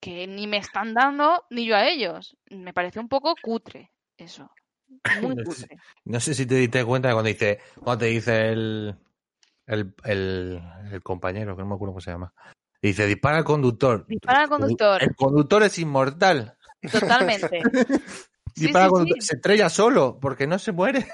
que ni me están dando ni yo a ellos. Me parece un poco cutre eso. Muy No sé. cutre. No sé si te diste cuenta de cuando dice, cuando te dice el, el, el, el compañero, que no me acuerdo cómo se llama. Dice, dispara al conductor. Dispara al conductor. El conductor es inmortal. Totalmente. Dispara al sí, conductor. sí. Se estrella solo, porque no se muere.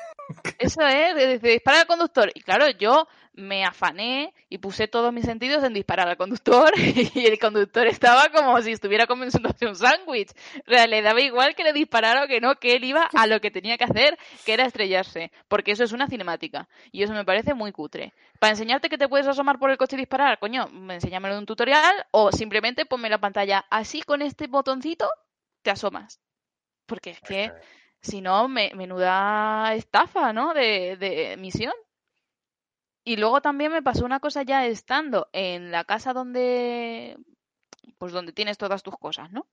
Eso es, dice, dispara al conductor. Y claro, yo me afané y puse todos mis sentidos en disparar al conductor y el conductor estaba como si estuviera comiéndose un sándwich. O sea, le daba igual que le disparara o que no, que él iba a lo que tenía que hacer, que era estrellarse. Porque eso es una cinemática. Y eso me parece muy cutre. Para enseñarte que te puedes asomar por el coche y disparar, coño, enséñamelo en un tutorial o simplemente ponme la pantalla así con este botoncito, te asomas. Porque es que si no, me, menuda estafa, ¿no? De, de misión. Y luego también me pasó una cosa ya estando en la casa donde, pues donde tienes todas tus cosas, ¿no?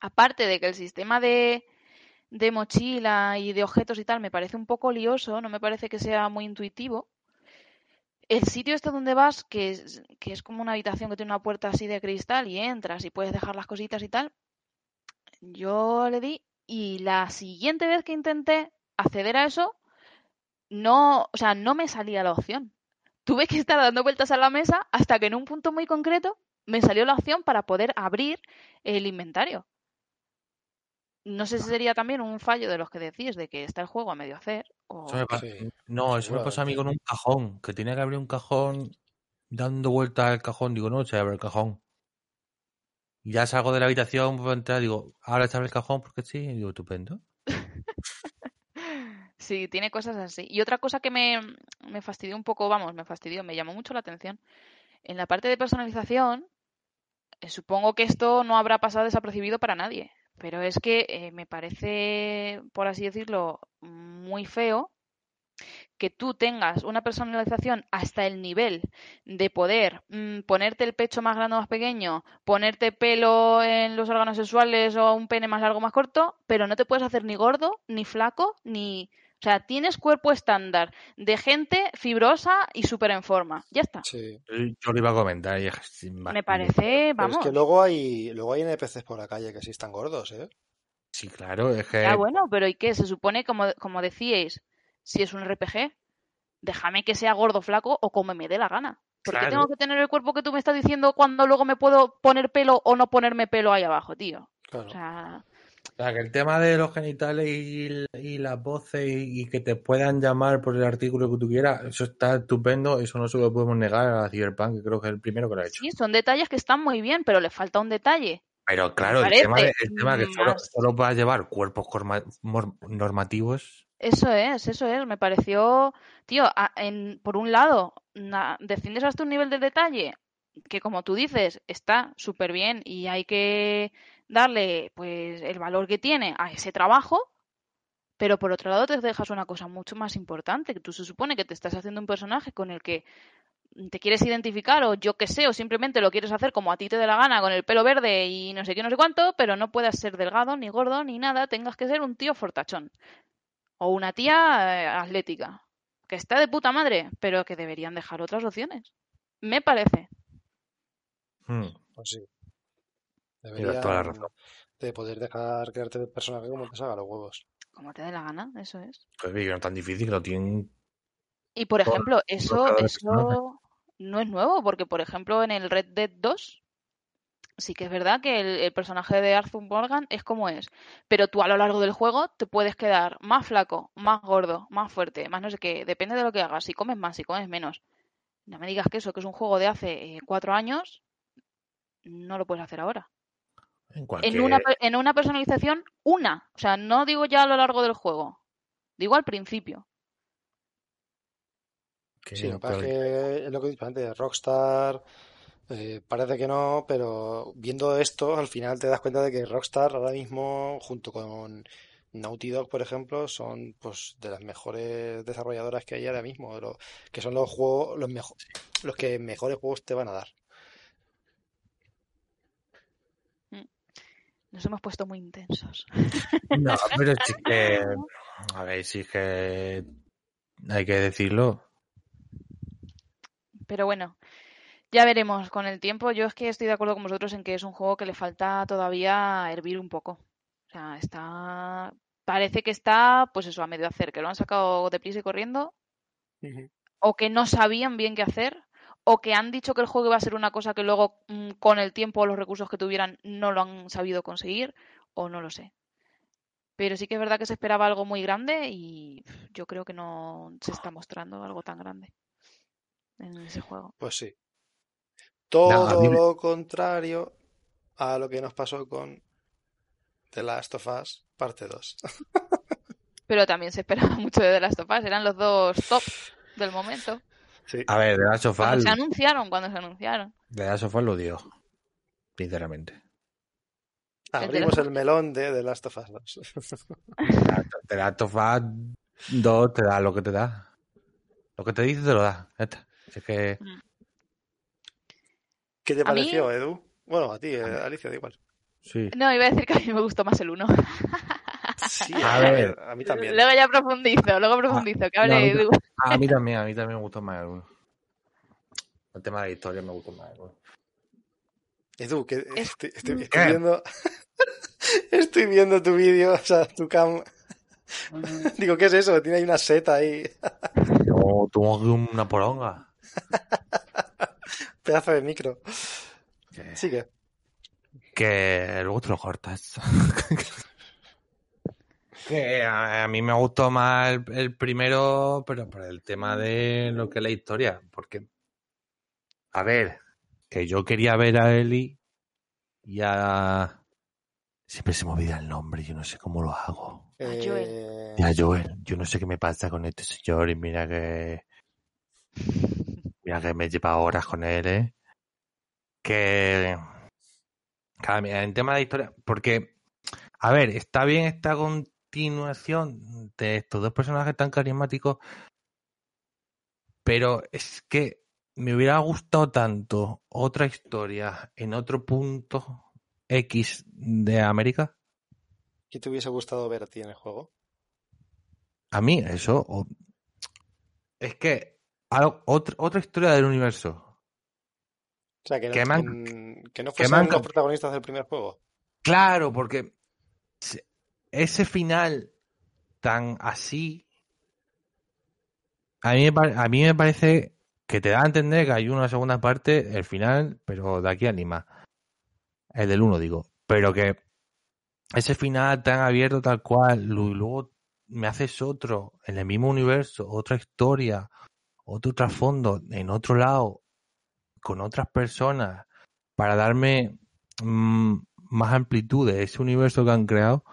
Aparte de que el sistema de, de mochila y de objetos y tal me parece un poco lioso, no me parece que sea muy intuitivo. El sitio este donde vas, que es, que es como una habitación que tiene una puerta así de cristal y entras y puedes dejar las cositas y tal, yo le di y la siguiente vez que intenté acceder a eso, no, o sea, no me salía la opción. Tuve que estar dando vueltas a la mesa hasta que en un punto muy concreto me salió la opción para poder abrir el inventario. No sé si sería también un fallo de los que decís de que está el juego a medio hacer. O... Eso me pa- Sí, no, eso me pasó a mí con un cajón, que tenía que abrir un cajón dando vueltas al cajón. Digo, no, se abre el cajón. Ya salgo de la habitación, voy a entrar, digo, ahora se abre el cajón porque sí. Y digo, estupendo. Sí, tiene cosas así. Y otra cosa que me, me fastidió un poco, vamos, me fastidió, me llamó mucho la atención. En la parte de personalización, eh, supongo que esto no habrá pasado desapercibido para nadie, pero es que eh, me parece, por así decirlo, muy feo que tú tengas una personalización hasta el nivel de poder mm, ponerte el pecho más grande o más pequeño, ponerte pelo en los órganos sexuales o un pene más largo o más corto, pero no te puedes hacer ni gordo, ni flaco, ni... O sea, tienes cuerpo estándar de gente fibrosa y súper en forma. Ya está. Sí. Yo lo iba a comentar y Me parece, Pero vamos. es que luego hay, luego hay NPCs por la calle que sí están gordos, ¿eh? Sí, claro, es que... Ah, bueno, pero ¿y qué? Se supone, como, como decíais, si es un RPG, déjame que sea gordo, flaco o como me dé la gana. ¿Por qué Claro. tengo que tener el cuerpo que tú me estás diciendo cuando luego me puedo poner pelo o no ponerme pelo ahí abajo, tío? Claro. O sea, O sea, que el tema de los genitales y, y las voces y, y que te puedan llamar por el artículo que tú quieras, eso está estupendo, eso no se lo podemos negar a Cyberpunk, que creo que es el primero que lo ha hecho. sí, son detalles que están muy bien, pero le falta un detalle. Pero claro, el tema, de, el tema que solo, solo va a llevar cuerpos normativos, Eso es, eso es. Me pareció, tío, a- en, por un lado, na- desciendes hasta un nivel de detalle que, como tú dices, está súper bien y hay que darle, pues, el valor que tiene a ese trabajo. Pero por otro lado te dejas una cosa mucho más importante, que tú se supone que te estás haciendo un personaje con el que te quieres identificar o yo qué sé, o simplemente lo quieres hacer como a ti te dé la gana, con el pelo verde y no sé qué, no sé cuánto, pero no puedas ser delgado, ni gordo, ni nada, tengas que ser un tío fortachón. O una tía eh, atlética, que está de puta madre, pero que deberían dejar otras opciones. Me parece. hmm, Pues sí. Tienes toda la Deberían razón. de poder dejar crearte el personaje como te salga los huevos. Como te dé la gana, eso es. pues que no es tan difícil, lo tienen... Y por ejemplo, eso, eso no es nuevo, porque por ejemplo en el Red Dead 2 sí que es verdad que el, el personaje de Arthur Morgan es como es, pero tú a lo largo del juego te puedes quedar más flaco, más gordo, más fuerte, más no sé qué, depende de lo que hagas, si comes más, si comes menos. No me digas que eso, que es un juego de hace eh, cuatro años, no lo puedes hacer ahora. En cualquier... En una, en una personalización, una. O sea, no digo ya a lo largo del juego, digo al principio. que Sí, que es creo- que es lo que he dicho antes, Rockstar eh, parece que no, pero viendo esto, al final te das cuenta de que Rockstar ahora mismo, junto con Naughty Dog, por ejemplo, son pues de las mejores desarrolladoras que hay ahora mismo, de que son los juegos, los mejo- los que mejores juegos te van a dar. Nos hemos puesto muy intensos. No, pero sí que. A ver, sí que. Hay que decirlo. Pero bueno, ya veremos con el tiempo. Yo es que estoy de acuerdo con vosotros en que es un juego que le falta todavía hervir un poco. O sea, está. Parece que está, pues eso, a medio hacer, que lo han sacado deprisa y corriendo, o que no sabían bien qué hacer, o que han dicho que el juego iba a ser una cosa que luego, mm, con el tiempo o los recursos que tuvieran, no lo han sabido conseguir, o no lo sé. Pero sí que es verdad que se esperaba algo muy grande y yo creo que no se está mostrando algo tan grande en ese juego. Pues sí. Todo lo contrario a lo que nos pasó con The Last of Us, parte 2. Pero también se esperaba mucho de The Last of Us, eran los dos top del momento. Sí. A ver, de la sofá. Cuando se anunciaron, cuando se anunciaron. De la sofá lo dio. Sinceramente. Abrimos el melón de The Last of Us 2. De la sofá 2 te da lo que te da. Lo que te dice te lo da. Es que. ¿Qué te A mí- pareció, Edu? Bueno, a ti, eh, Alicia, da igual. Sí. No, iba a decir que a mí me gustó más el uno. Sí, A a, ver. a mí también. Luego ya profundizo, luego profundizo, que hable no, Edu. A mí también, a mí también me gustó más el uno. El tema de la historia me gustó más el uno. Edu, que Es- estoy, estoy- estoy ¿Qué? viendo. estoy viendo tu vídeo, o sea, tu cam. Digo, ¿qué es eso? Tiene ahí una seta ahí. Yo tuvo una poronga. Pedazo de micro. Sigue. Que luego te lo cortas. Que a, a mí me gustó más el, el primero, pero por el tema de lo que es la historia. Porque, a ver, que yo quería ver a Eli y a. Siempre se me olvida el nombre, yo no sé cómo lo hago. A Joel. Eh, Y a Joel, yo no sé qué me pasa con este señor y mira que. Mira que me lleva horas con él, ¿eh? Que. Claro, mira, en tema de historia, porque. A ver, está bien esta continuación de estos dos personajes tan carismáticos, pero es que me hubiera gustado tanto otra historia en otro punto X de América. ¿Qué te hubiese gustado ver a ti en el juego? A mí, eso. o- Es que. algo- otra, otra historia del universo. O sea, que no, Que no han los protagonistas del primer juego. Claro, porque. Se- Ese final tan así. A mí, a mí me parece que te da a entender que hay una segunda parte, el final, pero de aquí a Lima. El del 1, digo. Pero que ese final tan abierto tal cual, y luego me haces otro, en el mismo universo, otra historia, otro trasfondo, en otro lado, con otras personas, para darme mm, más amplitud de ese universo que han creado,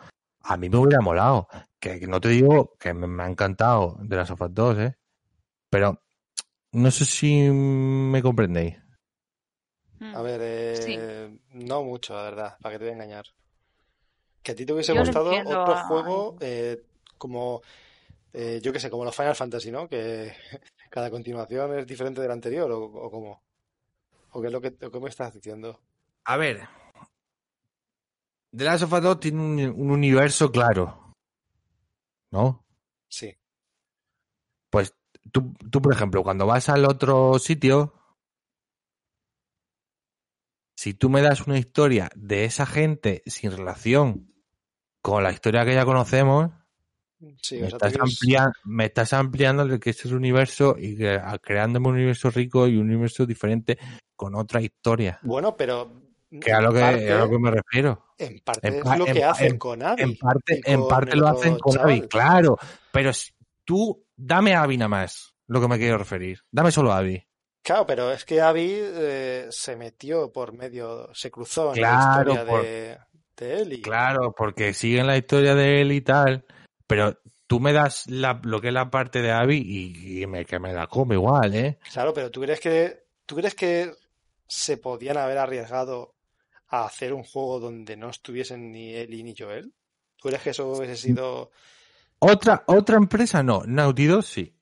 a mí me hubiera molado. Que, que no te digo que me, me ha encantado de las Us 2, ¿eh? Pero no sé si me comprendéis. Mm. A ver, eh, Sí. no mucho, la verdad, para que te voy a engañar. Que a ti te hubiese Yo gustado otro a- juego eh, como, eh, yo qué sé, como los Final Fantasy, ¿no? Que cada continuación es diferente del anterior, o, o cómo. ¿O qué es lo que, o qué me estás diciendo? A ver. The Last of Us 2 tiene un, un universo claro. ¿No? Sí. Pues tú, tú, por ejemplo, cuando vas al otro sitio, si tú me das una historia de esa gente sin relación con la historia que ya conocemos, Sí, me, estás quieres- amplia- me estás ampliando que es el universo y cre- creándome un universo rico y un universo diferente con otra historia. Bueno, pero Que a lo que, parte, a lo que me refiero. en parte En es lo en que hacen en- con Abby. En parte, en parte lo hacen con chaval. Abby, claro. Pero tú, dame a Abby nada más, lo que me quiero referir. Dame solo a Abby. Claro, pero es que Abby eh, se metió por medio, se cruzó en Claro, la historia por- de, de Ellie. Claro, porque siguen la historia de él y tal, pero tú me das la, lo que es la parte de Abby y, y me, que me la come igual, ¿eh? Claro, pero ¿tú crees que, tú crees que se podían haber arriesgado a hacer un juego donde no estuviesen ni Ellie ni Joel? ¿Tú crees que eso hubiese sido, Otra, otra empresa no, Naughty Dog sí,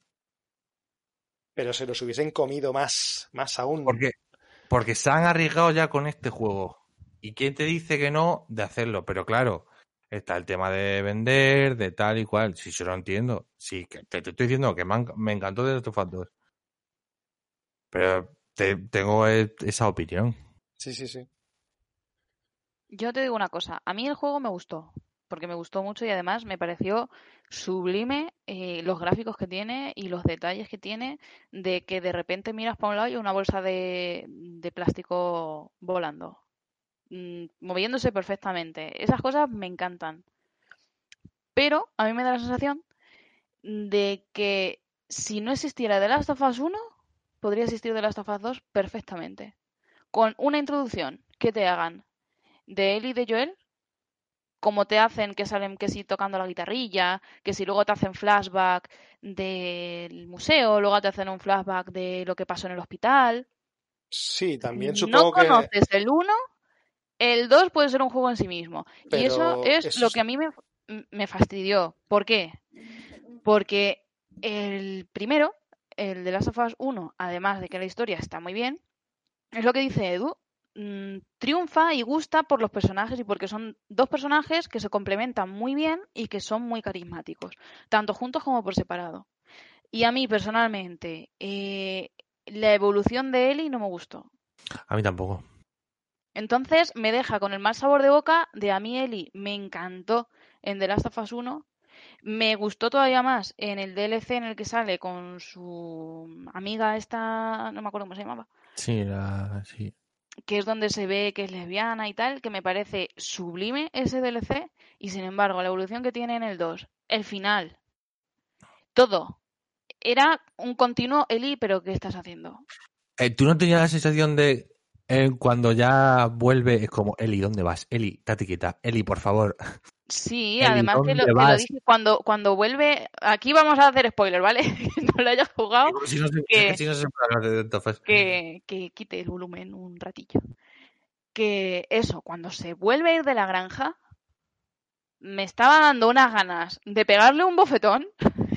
pero se los hubiesen comido más, más aún? porque, porque se han arriesgado ya con este juego. ¿Y quién te dice que no de hacerlo? Pero claro, está el tema de vender, de tal y cual. Si yo lo entiendo, sí, que te, te estoy diciendo que me, han- me encantó de estos factores. Pero te- tengo e- esa opinión. Sí, sí, sí. Yo te digo una cosa, a mí el juego me gustó, porque me gustó mucho y además me pareció sublime eh, los gráficos que tiene y los detalles que tiene de que de repente miras para un lado y una bolsa de, plástico volando, mm, moviéndose perfectamente. Esas cosas me encantan. Pero a mí me da la sensación de que si no existiera The Last of Us 1, podría existir The Last of Us 2 perfectamente. Con una introducción que te hagan de él y de Joel, como te hacen que salen que si tocando la guitarrilla, que si luego te hacen flashback del museo, luego te hacen un flashback de lo que pasó en el hospital. Sí, también no supongo que... conoces el 1, el 2 puede ser un juego en sí mismo. y eso es lo que a mí me, me fastidió. ¿Por qué? Porque el primero, el de Last of Us 1, además de que la historia está muy bien, es lo que dice Edu, mm, triunfa y gusta por los personajes y porque son dos personajes que se complementan muy bien y que son muy carismáticos, tanto juntos como por separado. Y a mí personalmente, eh, la evolución de Ellie no me gustó. A mí tampoco. Entonces me deja con el mal sabor de boca de a mí Ellie me encantó en The Last of Us 1. Me gustó todavía más en el DLC en el que sale con su amiga esta, no me acuerdo cómo se llamaba, Sí, la, sí. Que es donde se ve que es lesbiana y tal, que me parece sublime ese DLC. Y sin embargo, la evolución que tiene en el 2, el final, todo, era un continuo Ellie, pero ¿qué estás haciendo? Eh, ¿Tú no tenías la sensación de eh, cuando ya vuelve, es como, Eli, ¿dónde vas? Eli, date quieta. Eli, por favor. Sí, además que lo, ¿dónde que lo dice cuando, cuando vuelve. Aquí vamos a hacer spoiler, ¿vale? Que no lo hayas jugado, Si no se, si no que, que quite el volumen un ratillo. Que eso, cuando se vuelve a ir de la granja, me estaba dando unas ganas de pegarle un bofetón.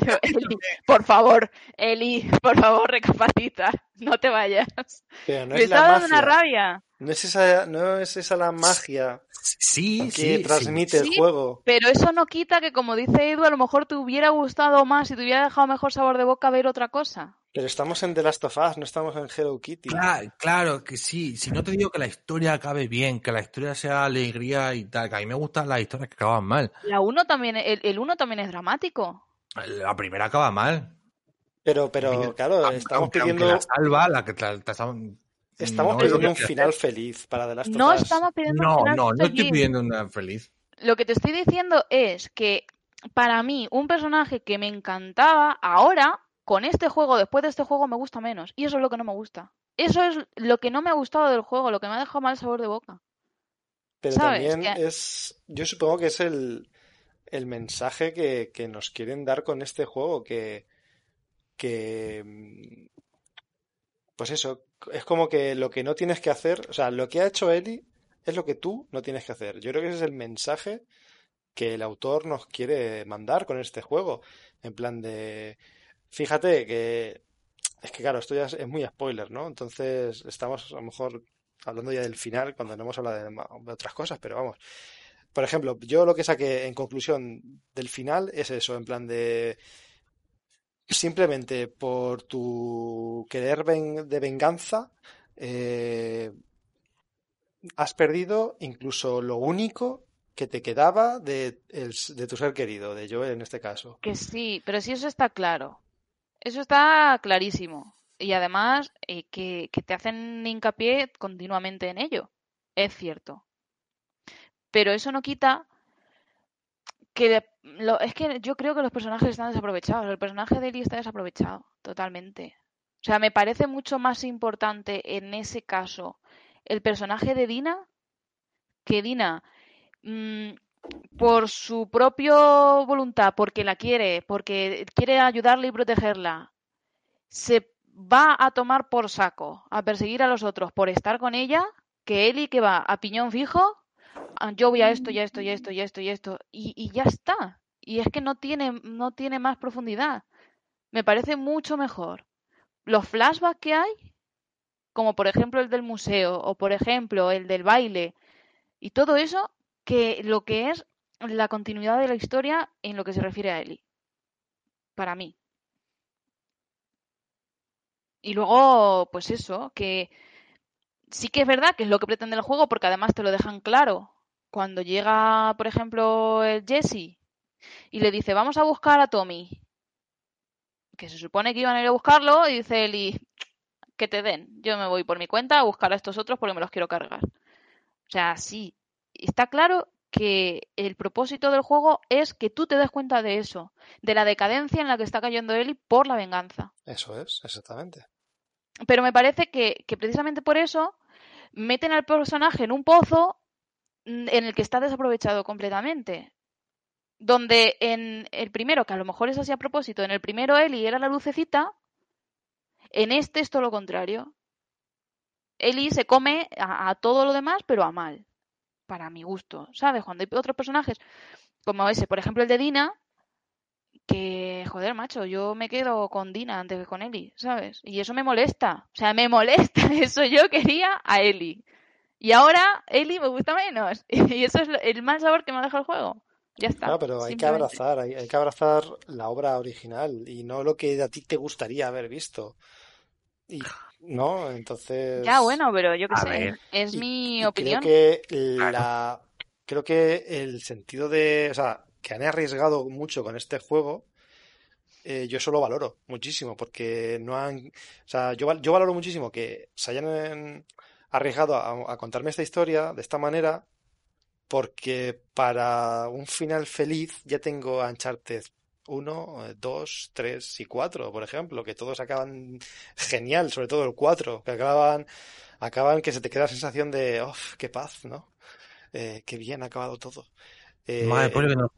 Yo, Eli, por favor, Eli, por favor, recapacita, no te vayas. Pero no me es la estaba dando una rabia. No es esa, no es esa la magia Sí, que sí, sí. transmite el Sí. juego. Pero eso no quita que, como dice Edu, a lo mejor te hubiera gustado más y te hubiera dejado mejor sabor de boca ver otra cosa. Pero estamos en The Last of Us, no estamos en Hello Kitty. Claro, claro que sí. Si no te digo que la historia acabe bien, que la historia sea alegría y tal, que a mí me gustan las historias que acaban mal. La uno también, el, el uno también es dramático. La primera acaba mal. Pero, pero claro, aunque- estamos aunque- aunque pidiendo, la salva, la que la- la- estamos no pidiendo un final feliz para The Last of No Us. estamos pidiendo un No, final no, no estoy feliz. pidiendo una feliz. Lo que te estoy diciendo es que para mí un personaje que me encantaba ahora con este juego, después de este juego, me gusta menos. Y eso es lo que no me gusta. Eso es lo que no me ha gustado del juego, lo que me ha dejado mal sabor de boca. Pero ¿Sabes? también es, yo supongo que es el, el mensaje que, que nos quieren dar con este juego, que, que, pues eso, es como que lo que no tienes que hacer, o sea, lo que ha hecho Eli es lo que tú no tienes que hacer. Yo creo que ese es el mensaje que el autor nos quiere mandar con este juego. En plan de, fíjate que, es que claro, esto ya es, muy spoiler, ¿no? Entonces estamos a lo mejor hablando ya del final cuando no hemos hablado de, de otras cosas, pero vamos. Por ejemplo, yo lo que saqué en conclusión del final es eso, en plan de simplemente por tu querer ven- de venganza, eh, has perdido incluso lo único que te quedaba de, de tu ser querido, de Joel en este caso. Que sí, pero sí eso está claro. Eso está clarísimo. Y además eh, que, que te hacen hincapié continuamente en ello. Es cierto. Pero eso no quita que lo, es que yo creo que los personajes están desaprovechados. El personaje de Ellie está desaprovechado totalmente. O sea, me parece mucho más importante en ese caso el personaje de Dina que Dina mmm, por su propia voluntad, porque la quiere, porque quiere ayudarle y protegerla, se va a tomar por saco, a perseguir a los otros por estar con ella, que Eli que va a piñón fijo, yo voy a esto, y a esto, y a esto, y a esto, y esto, y, y ya está. Y es que no tiene, no tiene más profundidad. Me parece mucho mejor. Los flashbacks que hay, como por ejemplo el del museo, o por ejemplo el del baile, y todo eso, que lo que es la continuidad de la historia en lo que se refiere a Ellie. Para mí. Y luego, pues eso, que sí que es verdad que es lo que pretende el juego, porque además te lo dejan claro. Cuando llega, por ejemplo, el Jesse y le dice, vamos a buscar a Tommy, que se supone que iban a ir a buscarlo, y dice Eli, que te den, yo me voy por mi cuenta a buscar a estos otros porque me los quiero cargar. O sea, sí, está claro que el propósito del juego es que tú te des cuenta de eso, de la decadencia en la que está cayendo Eli por la venganza. Eso es, exactamente. Pero me parece que, que precisamente por eso meten al personaje en un pozo en el que está desaprovechado completamente. Donde en el primero, que a lo mejor es así a propósito, en el primero Eli era la lucecita, en este es todo lo contrario. Eli se come a, a todo lo demás, pero a mal para mi gusto, ¿sabes? Cuando hay otros personajes, como ese, por ejemplo el de Dina, que, joder, macho, yo me quedo con Dina antes que con Eli, ¿sabes? Y eso me molesta, o sea, me molesta eso, yo quería a Eli. Y ahora Eli me gusta menos. Y eso es el mal sabor que me deja el juego. Ya está. No, pero hay que abrazar, hay, hay, que abrazar la obra original y no lo que a ti te gustaría haber visto. Y ¿no? Entonces. Ya, bueno, pero yo qué sé, ver. es y, mi y opinión. Creo que la. Creo que el sentido de. O sea, que han arriesgado mucho con este juego. Eh, yo eso lo valoro muchísimo, porque no han. O sea, yo, yo valoro muchísimo que se hayan arriesgado a, a contarme esta historia de esta manera, porque para un final feliz ya tengo a Uncharted 1, 2, 3 y 4, por ejemplo, que todos acaban genial, sobre todo el 4, que acaban, acaban que se te queda la sensación de, oh, qué paz, ¿no? Eh, qué bien ha acabado todo. Eh, no más spoiler que no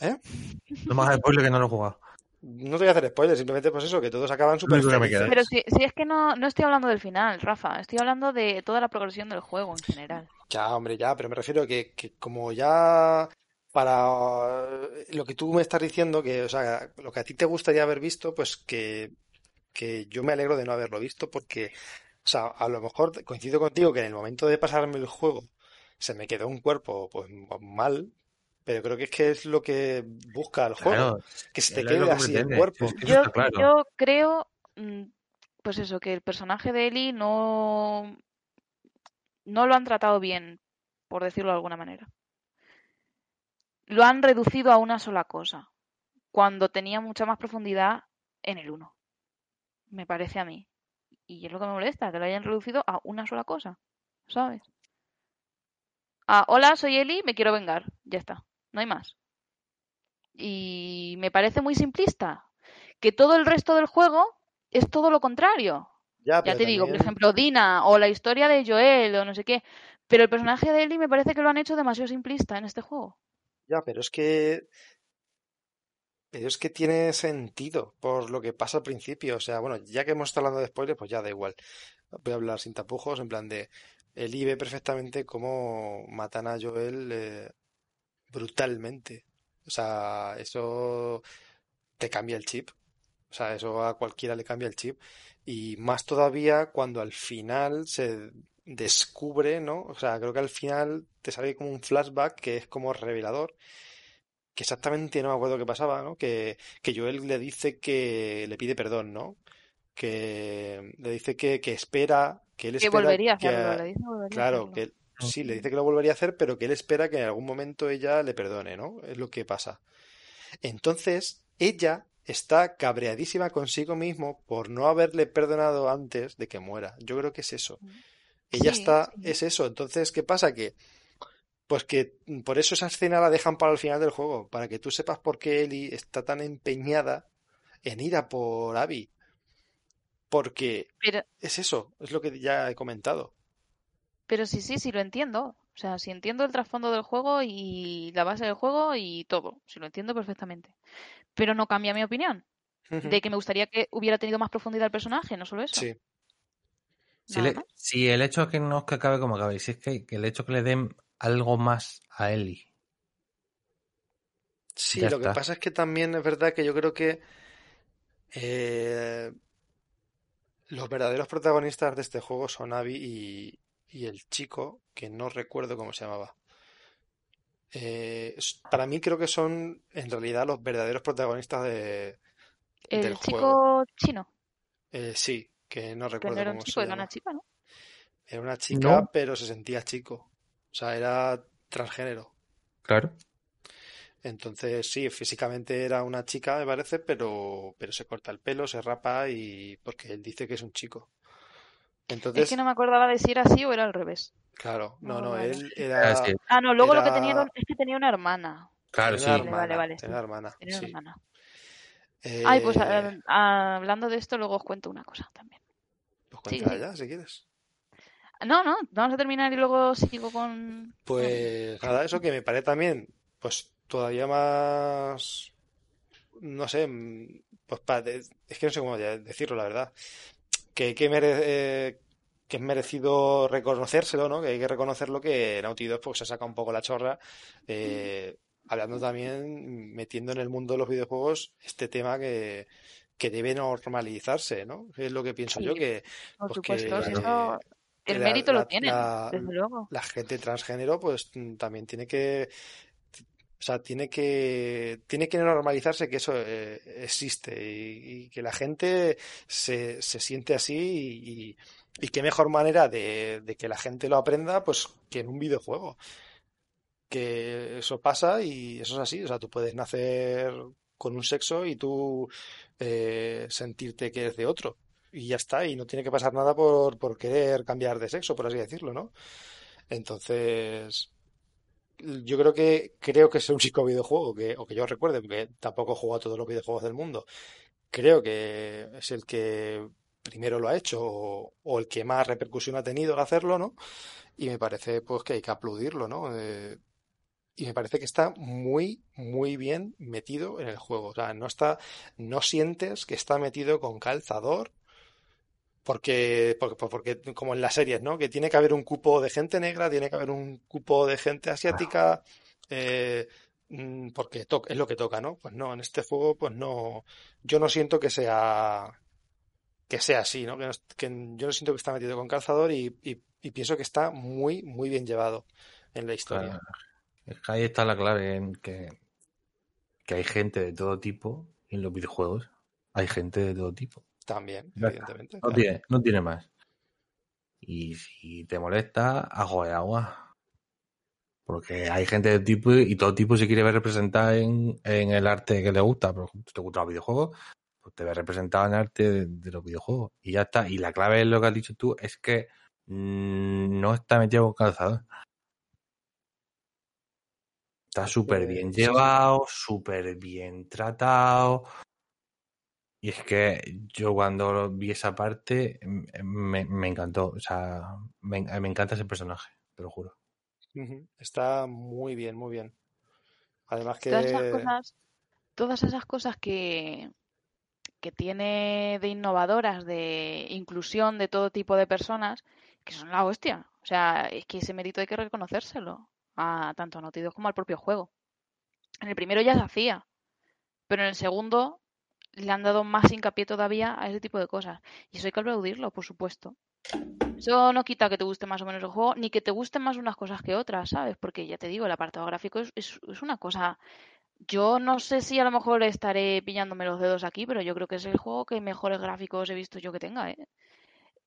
¿Eh? No más spoiler que no lo he jugado. No te voy a hacer spoiler, simplemente pues eso, que todos acaban súper. Pero si, si, es que no, no estoy hablando del final, Rafa, estoy hablando de toda la progresión del juego en general. Ya, hombre, ya, pero me refiero a que, que como ya para lo que tú me estás diciendo, que, o sea, lo que a ti te gustaría haber visto, pues que, que yo me alegro de no haberlo visto porque, o sea, a lo mejor coincido contigo que en el momento de pasarme el juego se me quedó un cuerpo pues mal, pero creo que es que es lo que busca el juego, Claro, que se te quede así el cuerpo. Es que Yo, está claro. yo creo, mm, pues eso, que el personaje de Ellie no, no lo han tratado bien, por decirlo de alguna manera. Lo han reducido a una sola cosa, cuando tenía mucha más profundidad en el 1. Me parece a mí. Y es lo que me molesta, que lo hayan reducido a una sola cosa, ¿sabes? A, hola, soy Eli, me quiero vengar. Ya está, no hay más. Y me parece muy simplista, que todo el resto del juego es todo lo contrario. Ya, te digo, por ejemplo, Dina o la historia de Joel o no sé qué. Pero el personaje de Ellie me parece que lo han hecho demasiado simplista en este juego. ya, pero es que, pero es que tiene sentido por lo que pasa al principio. O sea, bueno, ya que hemos estado hablando de spoilers, pues ya da igual. Voy a hablar sin tapujos, en plan de, Eli ve perfectamente cómo matan a Joel eh, brutalmente. O sea, eso te cambia el chip. O sea, eso a cualquiera le cambia el chip. Y más todavía cuando al final se descubre, ¿no? O sea, creo que al final te sale como un flashback que es como revelador. Que exactamente no me acuerdo qué pasaba, ¿no? Que, que Joel le dice que le pide perdón, ¿no? Que le dice que, que espera, que él Que espera volvería a que hacerlo, a- le dice que volvería a Claro, hacerlo. que sí, le dice que lo volvería a hacer, pero que él espera que en algún momento ella le perdone, ¿no? Es lo que pasa. Entonces, ella está cabreadísima consigo mismo por no haberle perdonado antes de que muera. Yo creo que es eso. Ya Sí, está, sí. es eso. Entonces, ¿qué pasa? Que, pues que mm, por eso esa escena la dejan para el final del juego, para que tú sepas por qué Ellie está tan empeñada en ir a por Abby. Porque Pero, es eso, es lo que ya he comentado. Pero sí, sí, sí lo entiendo. O sea, sí entiendo el trasfondo del juego y la base del juego y todo. Sí lo entiendo perfectamente. Pero no cambia mi opinión. De que me gustaría que hubiera tenido más profundidad el personaje, no solo eso. Sí, Si, le- si el hecho que no es que acabe como acabe, si es que, que el hecho que le den algo más a Ellie. sí, Ya lo que pasa es que también es verdad que yo creo que eh, los verdaderos protagonistas de este juego son Abby y, y el chico, que no recuerdo cómo se llamaba. Eh, para mí creo que son en realidad los verdaderos protagonistas de, del El juego. chico chino, Eh, sí, que no recuerdo era un cómo chico, se era una chica, ¿no? Era una chica, No, pero se sentía chico. O sea, era transgénero. claro. Entonces, sí, físicamente era una chica, me parece, pero, pero se corta el pelo, se rapa y porque él dice que es un chico. Es que no me acordaba de si era así o era al revés. claro, No no, él Ah, era, sí, Ah, no, luego lo que tenía es que tenía una hermana. claro, sí. Vale, vale, hermana, vale, tenía sí. una hermana, Tenía una sí. hermana. Ay, pues ah, Eh, ah, hablando de esto, luego os cuento una cosa también. pues cuéntala sigue. ya, si quieres. No, no, vamos a terminar y luego sigo con... Pues nada, eso que me parece también, pues todavía más, no sé, mm, pues pa- de- es que no sé cómo decirlo, la verdad, que, que, mere- eh, que es merecido reconocérselo, ¿no? Que hay que reconocerlo que Naughty Dog pues, se saca un poco la chorra, eh, hablando también, metiendo en el mundo de los videojuegos este tema que, que debe normalizarse, ¿no? Es lo que pienso yo, que, por pues supuesto, si eso... El la, mérito lo la, tienen, la, desde luego. la gente transgénero pues también tiene que, o sea, tiene que, tiene que normalizarse que eso eh, existe y, que la gente se, se siente así y, y- y qué mejor manera de, de que la gente lo aprenda pues que en un videojuego. Que eso pasa y eso es así, o sea, tú puedes nacer con un sexo y tú eh, sentirte que eres de otro. Y ya está, y no tiene que pasar nada por, por querer cambiar de sexo, por así decirlo, ¿no? Entonces, yo creo que creo que es el único videojuego que, o que yo recuerde, porque tampoco he jugado todos los videojuegos del mundo. Creo que es el que primero lo ha hecho o, o el que más repercusión ha tenido al hacerlo, ¿no? Y me parece pues que hay que aplaudirlo, ¿no? Eh, y me parece que está muy, muy bien metido en el juego. O sea, no está, no sientes que está metido con calzador porque, porque, porque como en las series, ¿no? Que tiene que haber un cupo de gente negra, tiene que haber un cupo de gente asiática, eh, mm, porque to- es lo que toca, ¿no? Pues no, en este juego, pues no, yo no siento que sea, que sea así, ¿no? Que, no que yo no siento que está metido con calzador y, y- pienso que está muy, muy bien llevado en la historia. Ahí está la clave en que, que hay gente de todo tipo en los videojuegos. Hay gente de todo tipo. También, Ya está. evidentemente, No claro. tiene, no tiene más. Y si te molesta, ajo de agua. Porque hay gente de tipo y todo tipo se quiere ver representada en, en el arte que le gusta. Por ejemplo, si te gustan los videojuegos, pues te ves representado en arte de, de los videojuegos. Y ya está. Y la clave es lo que has dicho tú, es que mm, no está metido con calzador. Está Es súper bien llevado, súper bien tratado. Y es que yo cuando vi esa parte m- me, me encantó. O sea, me, me encanta ese personaje, te lo juro. Está muy bien, muy bien. Además Todas esas que, cosas, todas esas cosas que, que tiene de innovadoras, de inclusión de todo tipo de personas, que son la hostia. O sea, es que ese mérito hay que reconocérselo a tanto a Naughty como al propio juego. En el primero ya se hacía, pero en el segundo le han dado más hincapié todavía a ese tipo de cosas. Y eso hay que aplaudirlo, por supuesto. Eso no quita que te guste más o menos el juego, ni que te gusten más unas cosas que otras, ¿sabes? Porque ya te digo, el apartado gráfico es, es, una cosa. Yo no sé si a lo mejor estaré pillándome los dedos aquí, pero yo creo que es el juego que mejores gráficos he visto yo que tenga, ¿eh?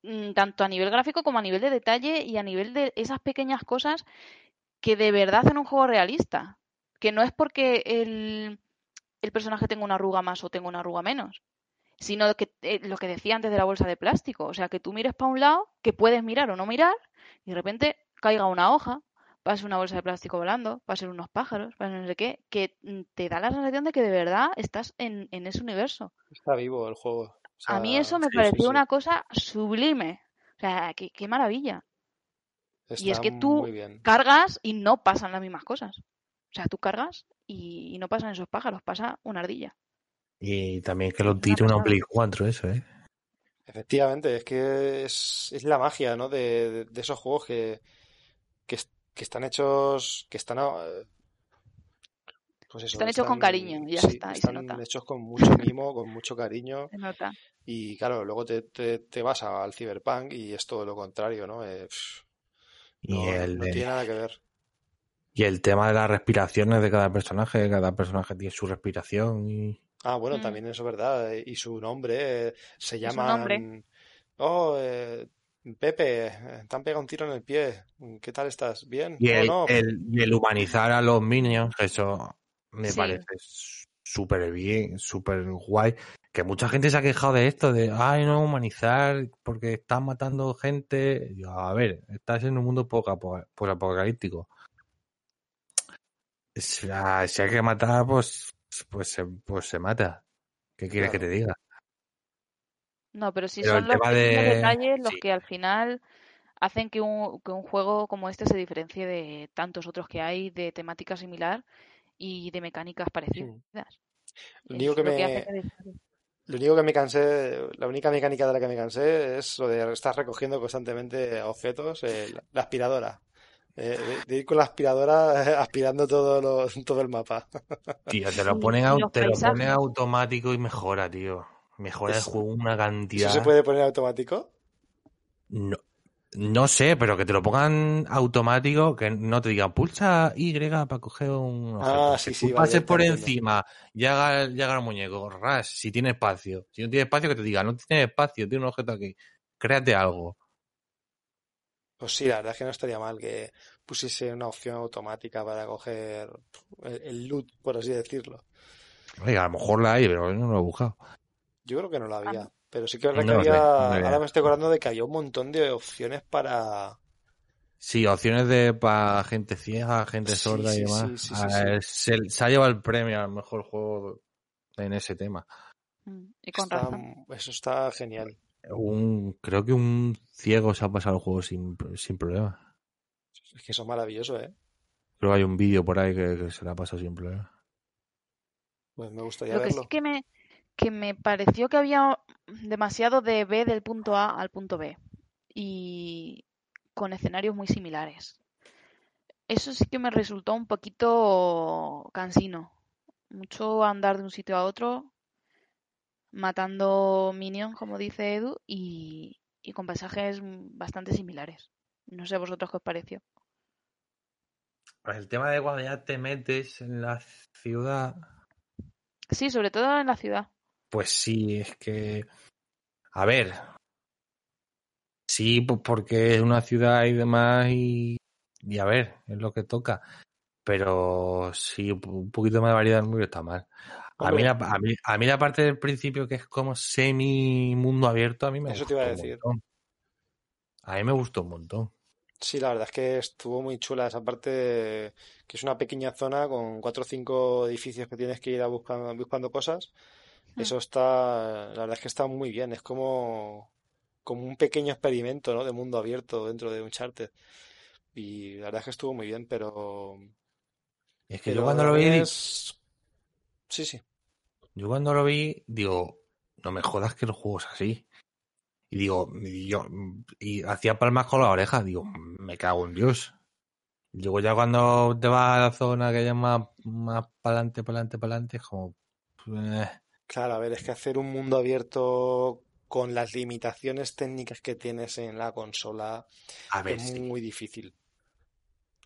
Mm, Tanto a nivel gráfico como a nivel de detalle y a nivel de esas pequeñas cosas que de verdad hacen un juego realista. Que no es porque el, el personaje tenga una arruga más o tenga una arruga menos. sino que eh, lo que decía antes de la bolsa de plástico, o sea, que tú mires para un lado, que puedes mirar o no mirar, y de repente caiga una hoja, pase una bolsa de plástico volando, pasen unos pájaros, pase no sé qué, que mm, te da la sensación de que de verdad estás en, en ese universo. Está vivo el juego. O A mí eso me sí, pareció sí. una cosa sublime. O sea, qué, qué maravilla. Y es que tú cargas y no pasan las mismas cosas. O sea, tú cargas y, y no pasan esos pájaros, pasa una ardilla. Y también que lo Una tire una pasada. Play 4, eso, ¿eh? Efectivamente, es que es, es la magia, ¿no? De, de- de esos juegos que, que, es- que están hechos, que están, eh, pues eso, Están hechos con cariño, ya sí, está, y se están nota. hechos con mucho mimo, con mucho cariño. Se nota. Y claro, luego te, te, te vas al Cyberpunk y es todo lo contrario, ¿no? Eh, no, no- el, no de- tiene nada que ver. Y el tema de las respiraciones de cada personaje, cada personaje tiene su respiración y... Ah, bueno, Mm. también eso es verdad. eh, Y su nombre, eh, se llaman... Oh, eh, Pepe, te han pegado un tiro en el pie. ¿Qué tal estás? ¿Bien? Y el, no. el, humanizar a los minions, eso me Sí. parece súper bien, súper guay. Que mucha gente se ha quejado de esto, de, ay, no, humanizar porque están matando gente. Yo, a ver, estás en un mundo poco apocalíptico. Si ah, si hay que matar, pues, pues, se, pues se mata. ¿Qué quieres que te diga? No, pero sí Pero son los tema pequeños de- detalles los sí. que al final hacen que un, que un juego como este se diferencie de tantos otros que hay de temática similar y de mecánicas parecidas. Lo único que lo me, que lo único que me cansé, la única mecánica de la que me cansé es lo de estar recogiendo constantemente objetos, eh, la, la aspiradora. Eh, de, de ir con la aspiradora eh, aspirando todo, lo- todo el mapa. Tío, te lo Sí, ponen, los te lo ponen automático y mejora, tío. Mejora el Es- juego una ¿Eso cantidad. se puede poner automático? No, no sé, pero que te lo pongan automático, que no te digan pulsa Y para coger un objeto. Ah, sí, sí, pases por entiendo. encima, llega, llega el muñeco, ras, si tiene espacio. Si no tiene espacio, que te diga, no tiene espacio, tiene un objeto aquí. Créate algo. Pues sí, la verdad es que no estaría mal que pusiese una opción automática para coger el, el loot, por así decirlo. Oiga, a lo mejor la hay, pero yo no lo he buscado. Yo creo que no la Ah, había. Pero sí que es verdad No que sé, había. no. Ahora me estoy acordando de que había un montón de opciones para. Sí, opciones de para gente ciega, gente Sí, sorda sí, y demás. sí, sí, sí, Ah, Se, se ha llevado el premio al mejor juego en ese tema. Mm, Y con Está- razón. eso está genial. Un, creo que un ciego se ha pasado el juego sin, sin problema. Es que eso es maravilloso, ¿eh? Creo que hay un vídeo por ahí que, que se la ha pasado sin problema. Pues me gustaría Lo que verlo. sí que me, que me pareció que había demasiado de B del punto A al punto B. Y con escenarios muy similares. Eso sí que me resultó un poquito cansino. Mucho andar de un sitio a otro, matando minions, como dice Edu, y, y con pasajes bastante similares. No sé a vosotros qué os pareció. Pues el tema de cuando ya te metes en la ciudad, Sí, sobre todo en la ciudad. pues sí, es que. A ver. Sí, pues porque es una ciudad y demás, y, y a ver, es lo que toca. Pero sí, un poquito más de variedad no está mal. A mí, la, a, mí, a mí la parte del principio que es como semi mundo abierto, a mí me Eso gustó te iba a un decir. montón. A mí me gustó un montón. Sí, la verdad es que estuvo muy chula esa parte, de- que es una pequeña zona con cuatro o cinco edificios que tienes que ir a buscar, buscando cosas. Hmm. Eso está, la verdad es que está muy bien. Es como, como un pequeño experimento, ¿no? De mundo abierto dentro de Uncharted. Y la verdad es que estuvo muy bien, pero, Es que pero yo cuando lo vi, es... Sí, sí. yo cuando lo vi, digo, no me jodas que el juego es así. Y digo, y yo, y hacía palmas con la oreja, digo, me cago en Dios. Luego ya cuando te vas a la zona que ya más, más para adelante, para adelante, para adelante, es como, eh, Claro, a ver, es que hacer un mundo abierto con las limitaciones técnicas que tienes en la consola a ver, es sí, muy difícil.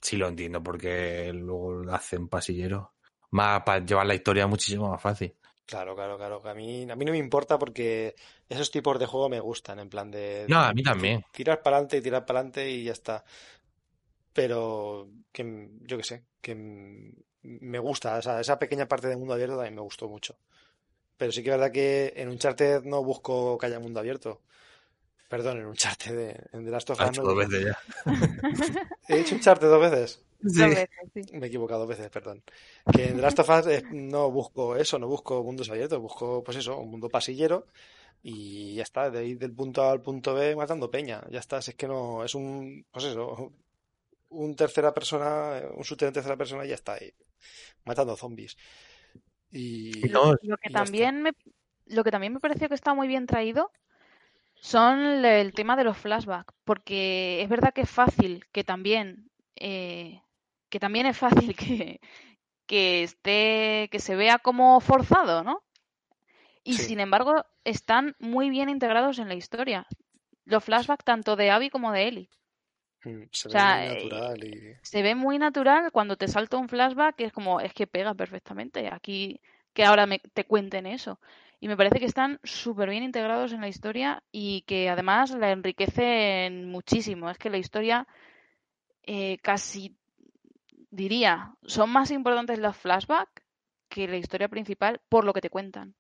sí lo entiendo, porque luego lo hacen pasillero. Más para llevar la historia muchísimo más fácil. Claro, claro, claro. A mí, a mí no me importa porque esos tipos de juego me gustan, en plan de No, a mí también. tirar para adelante y tirar para adelante y ya está. Pero que yo qué sé, que me gusta, o sea, esa pequeña parte del mundo abierto también me gustó mucho. pero sí que es verdad que en Uncharted no busco que haya mundo abierto. Perdón, en Uncharted, de- en The Last of Us hecho dos veces ya. He dicho Uncharted dos veces. Dos veces, sí. Me he equivocado dos veces, perdón. Que en The Last of Us eh, no busco eso, no busco mundos abiertos, busco, pues eso, un mundo pasillero y ya está, de ahí del punto A al punto B matando peña. Ya está, si es que no, es un, pues eso, un tercera persona, un shooter en tercera persona y ya está, ahí, matando zombies. Y, Lo que y también me, lo que también me pareció que está muy bien traído son el tema de los flashbacks, porque es verdad que es fácil que también eh, que también es fácil que, que esté que se vea como forzado, ¿no? Y Sí. sin embargo están muy bien integrados en la historia. Los flashbacks tanto de Abby como de Ellie. mm, se O ve sea, muy eh, natural y se ve muy natural cuando te salta un flashback, es como, es que pega perfectamente. Aquí, que ahora me, te cuenten eso. Y me parece que están súper bien integrados en la historia y que además la enriquecen muchísimo. Es que la historia eh, casi diría, son más importantes los flashbacks que la historia principal por lo que te cuentan.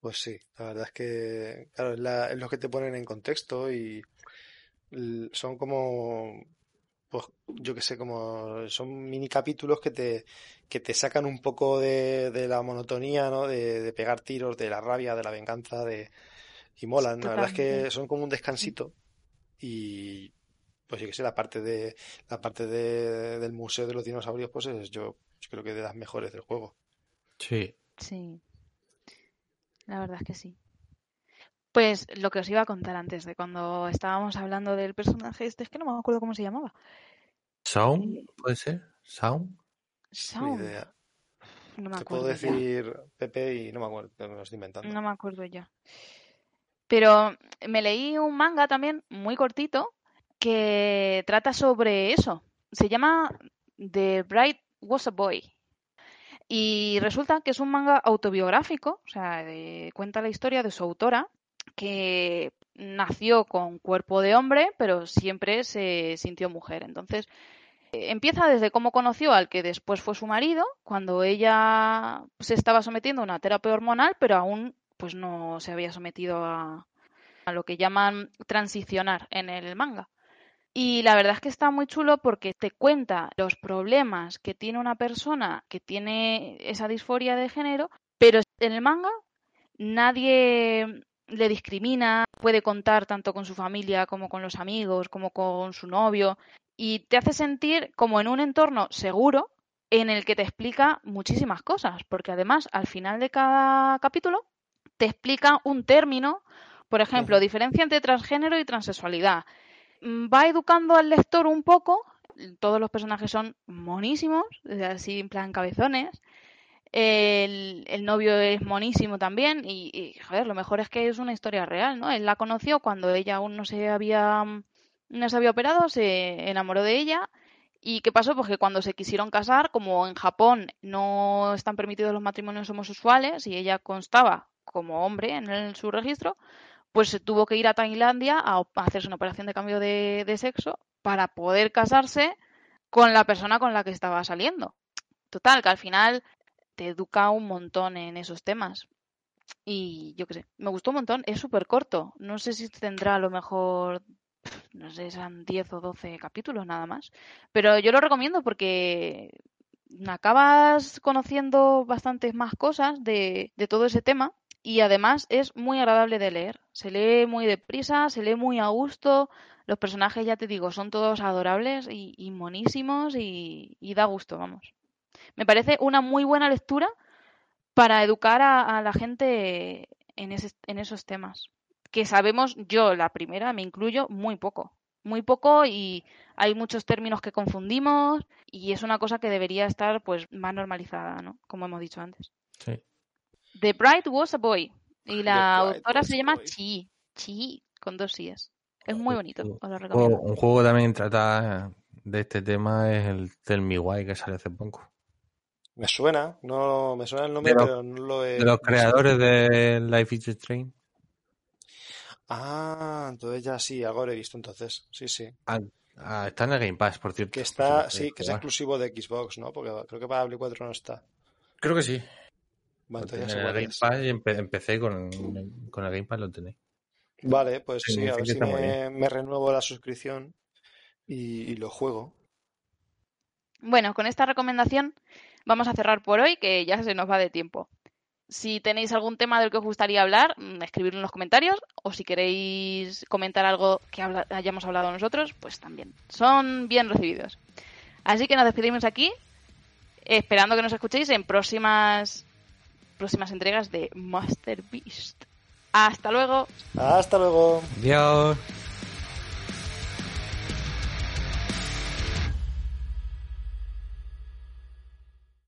Pues sí, la verdad es que, claro, es, la- es lo que te ponen en contexto y son como, pues yo qué sé, como son mini capítulos que te, que te sacan un poco de, de la monotonía, ¿no? De, de pegar tiros, de la rabia, de la venganza, de, y molan. La verdad es que son como un descansito y, pues yo qué sé, la parte de, la parte de, del Museo de los Dinosaurios, pues es yo, yo creo que de las mejores del juego. sí. Sí, la verdad es que sí. Pues lo que os iba a contar antes de cuando estábamos hablando del personaje este, es que no me acuerdo cómo se llamaba. ¿Sound? ¿Puede ser? ¿Sound? Ni Sound. idea. No me Te puedo acuerdo ya. decir Pepe y no me acuerdo, me lo estoy inventando. No me acuerdo ya. Pero me leí un manga también muy cortito que trata sobre eso. Se llama The Bright Was a Boy. Y resulta que es un manga autobiográfico, o sea, de- cuenta la historia de su autora, que nació con cuerpo de hombre, pero siempre se sintió mujer. Entonces, eh, empieza desde cómo conoció al que después fue su marido, cuando ella se estaba sometiendo a una terapia hormonal, pero aún pues no se había sometido a lo que llaman transicionar en el manga. Y la verdad es que está muy chulo porque te cuenta los problemas que tiene una persona que tiene esa disforia de género, pero en el manga nadie le discrimina, puede contar tanto con su familia como con los amigos, como con su novio, y te hace sentir como en un entorno seguro en el que te explica muchísimas cosas, porque además al final de cada capítulo te explica un término, por ejemplo, diferencia entre transgénero y transexualidad. Mm, Va educando al lector un poco, todos los personajes son monísimos, así en plan cabezones. El, el novio es monísimo también y, y, joder, lo mejor es que es una historia real, ¿no? Él la conoció cuando ella aún no se había, no se había operado, se enamoró de ella ¿Y qué pasó? Pues que cuando se quisieron casar, como en Japón no están permitidos los matrimonios homosexuales y ella constaba como hombre en el- su registro, pues se tuvo que ir a Tailandia a, hacerse una operación de cambio de, sexo para poder casarse con la persona con la que estaba saliendo. Total, que al final te educa un montón en esos temas. Y yo qué sé, me gustó un montón. Es súper corto. No sé si tendrá a lo mejor, no sé, sean 10 o 12 capítulos nada más. Pero yo lo recomiendo porque acabas conociendo bastantes más cosas de, de todo ese tema y además es muy agradable de leer. Se lee muy deprisa, se lee muy a gusto. Los personajes, ya te digo, son todos adorables y, monísimos y, da gusto, vamos. Me parece una muy buena lectura para educar a, a la gente en, ese- en esos temas. Que sabemos, yo la primera, me incluyo, muy poco. Muy poco y hay muchos términos que confundimos y es una cosa que debería estar pues más normalizada, ¿no? Como hemos dicho antes. Sí. The Bright Was a Boy y la autora se a llama. Chi, Chi con dos síes. Es muy bonito, os lo Un recomiendo. juego, un juego que también trata de este tema es el Tell Me Why que sale hace poco. Me suena, no me suena el nombre, De los- pero no lo he De los creadores de Life is Strange. Ah, entonces ya sí, algo lo he visto entonces. Sí, sí. Ah, ah, está en el Game Pass, por cierto. Que está, sí, que es exclusivo de Xbox, ¿no? Porque creo que para Play 4 no está. Creo que sí. En el y empe- empecé con, con el Game Pass lo tenéis. Vale, pues Sí, sí, a sí ver si me, me renuevo la suscripción y, y lo juego. Bueno, con esta recomendación vamos a cerrar por hoy, que ya se nos va de tiempo. Si tenéis algún tema del que os gustaría hablar, mm, escribidlo en los comentarios, o si queréis comentar algo que habla- hayamos hablado nosotros, pues también. Son bien recibidos. Así que nos despedimos aquí, esperando que nos escuchéis en próximas próximas entregas de Master Beast. Hasta luego. Hasta luego. Adiós.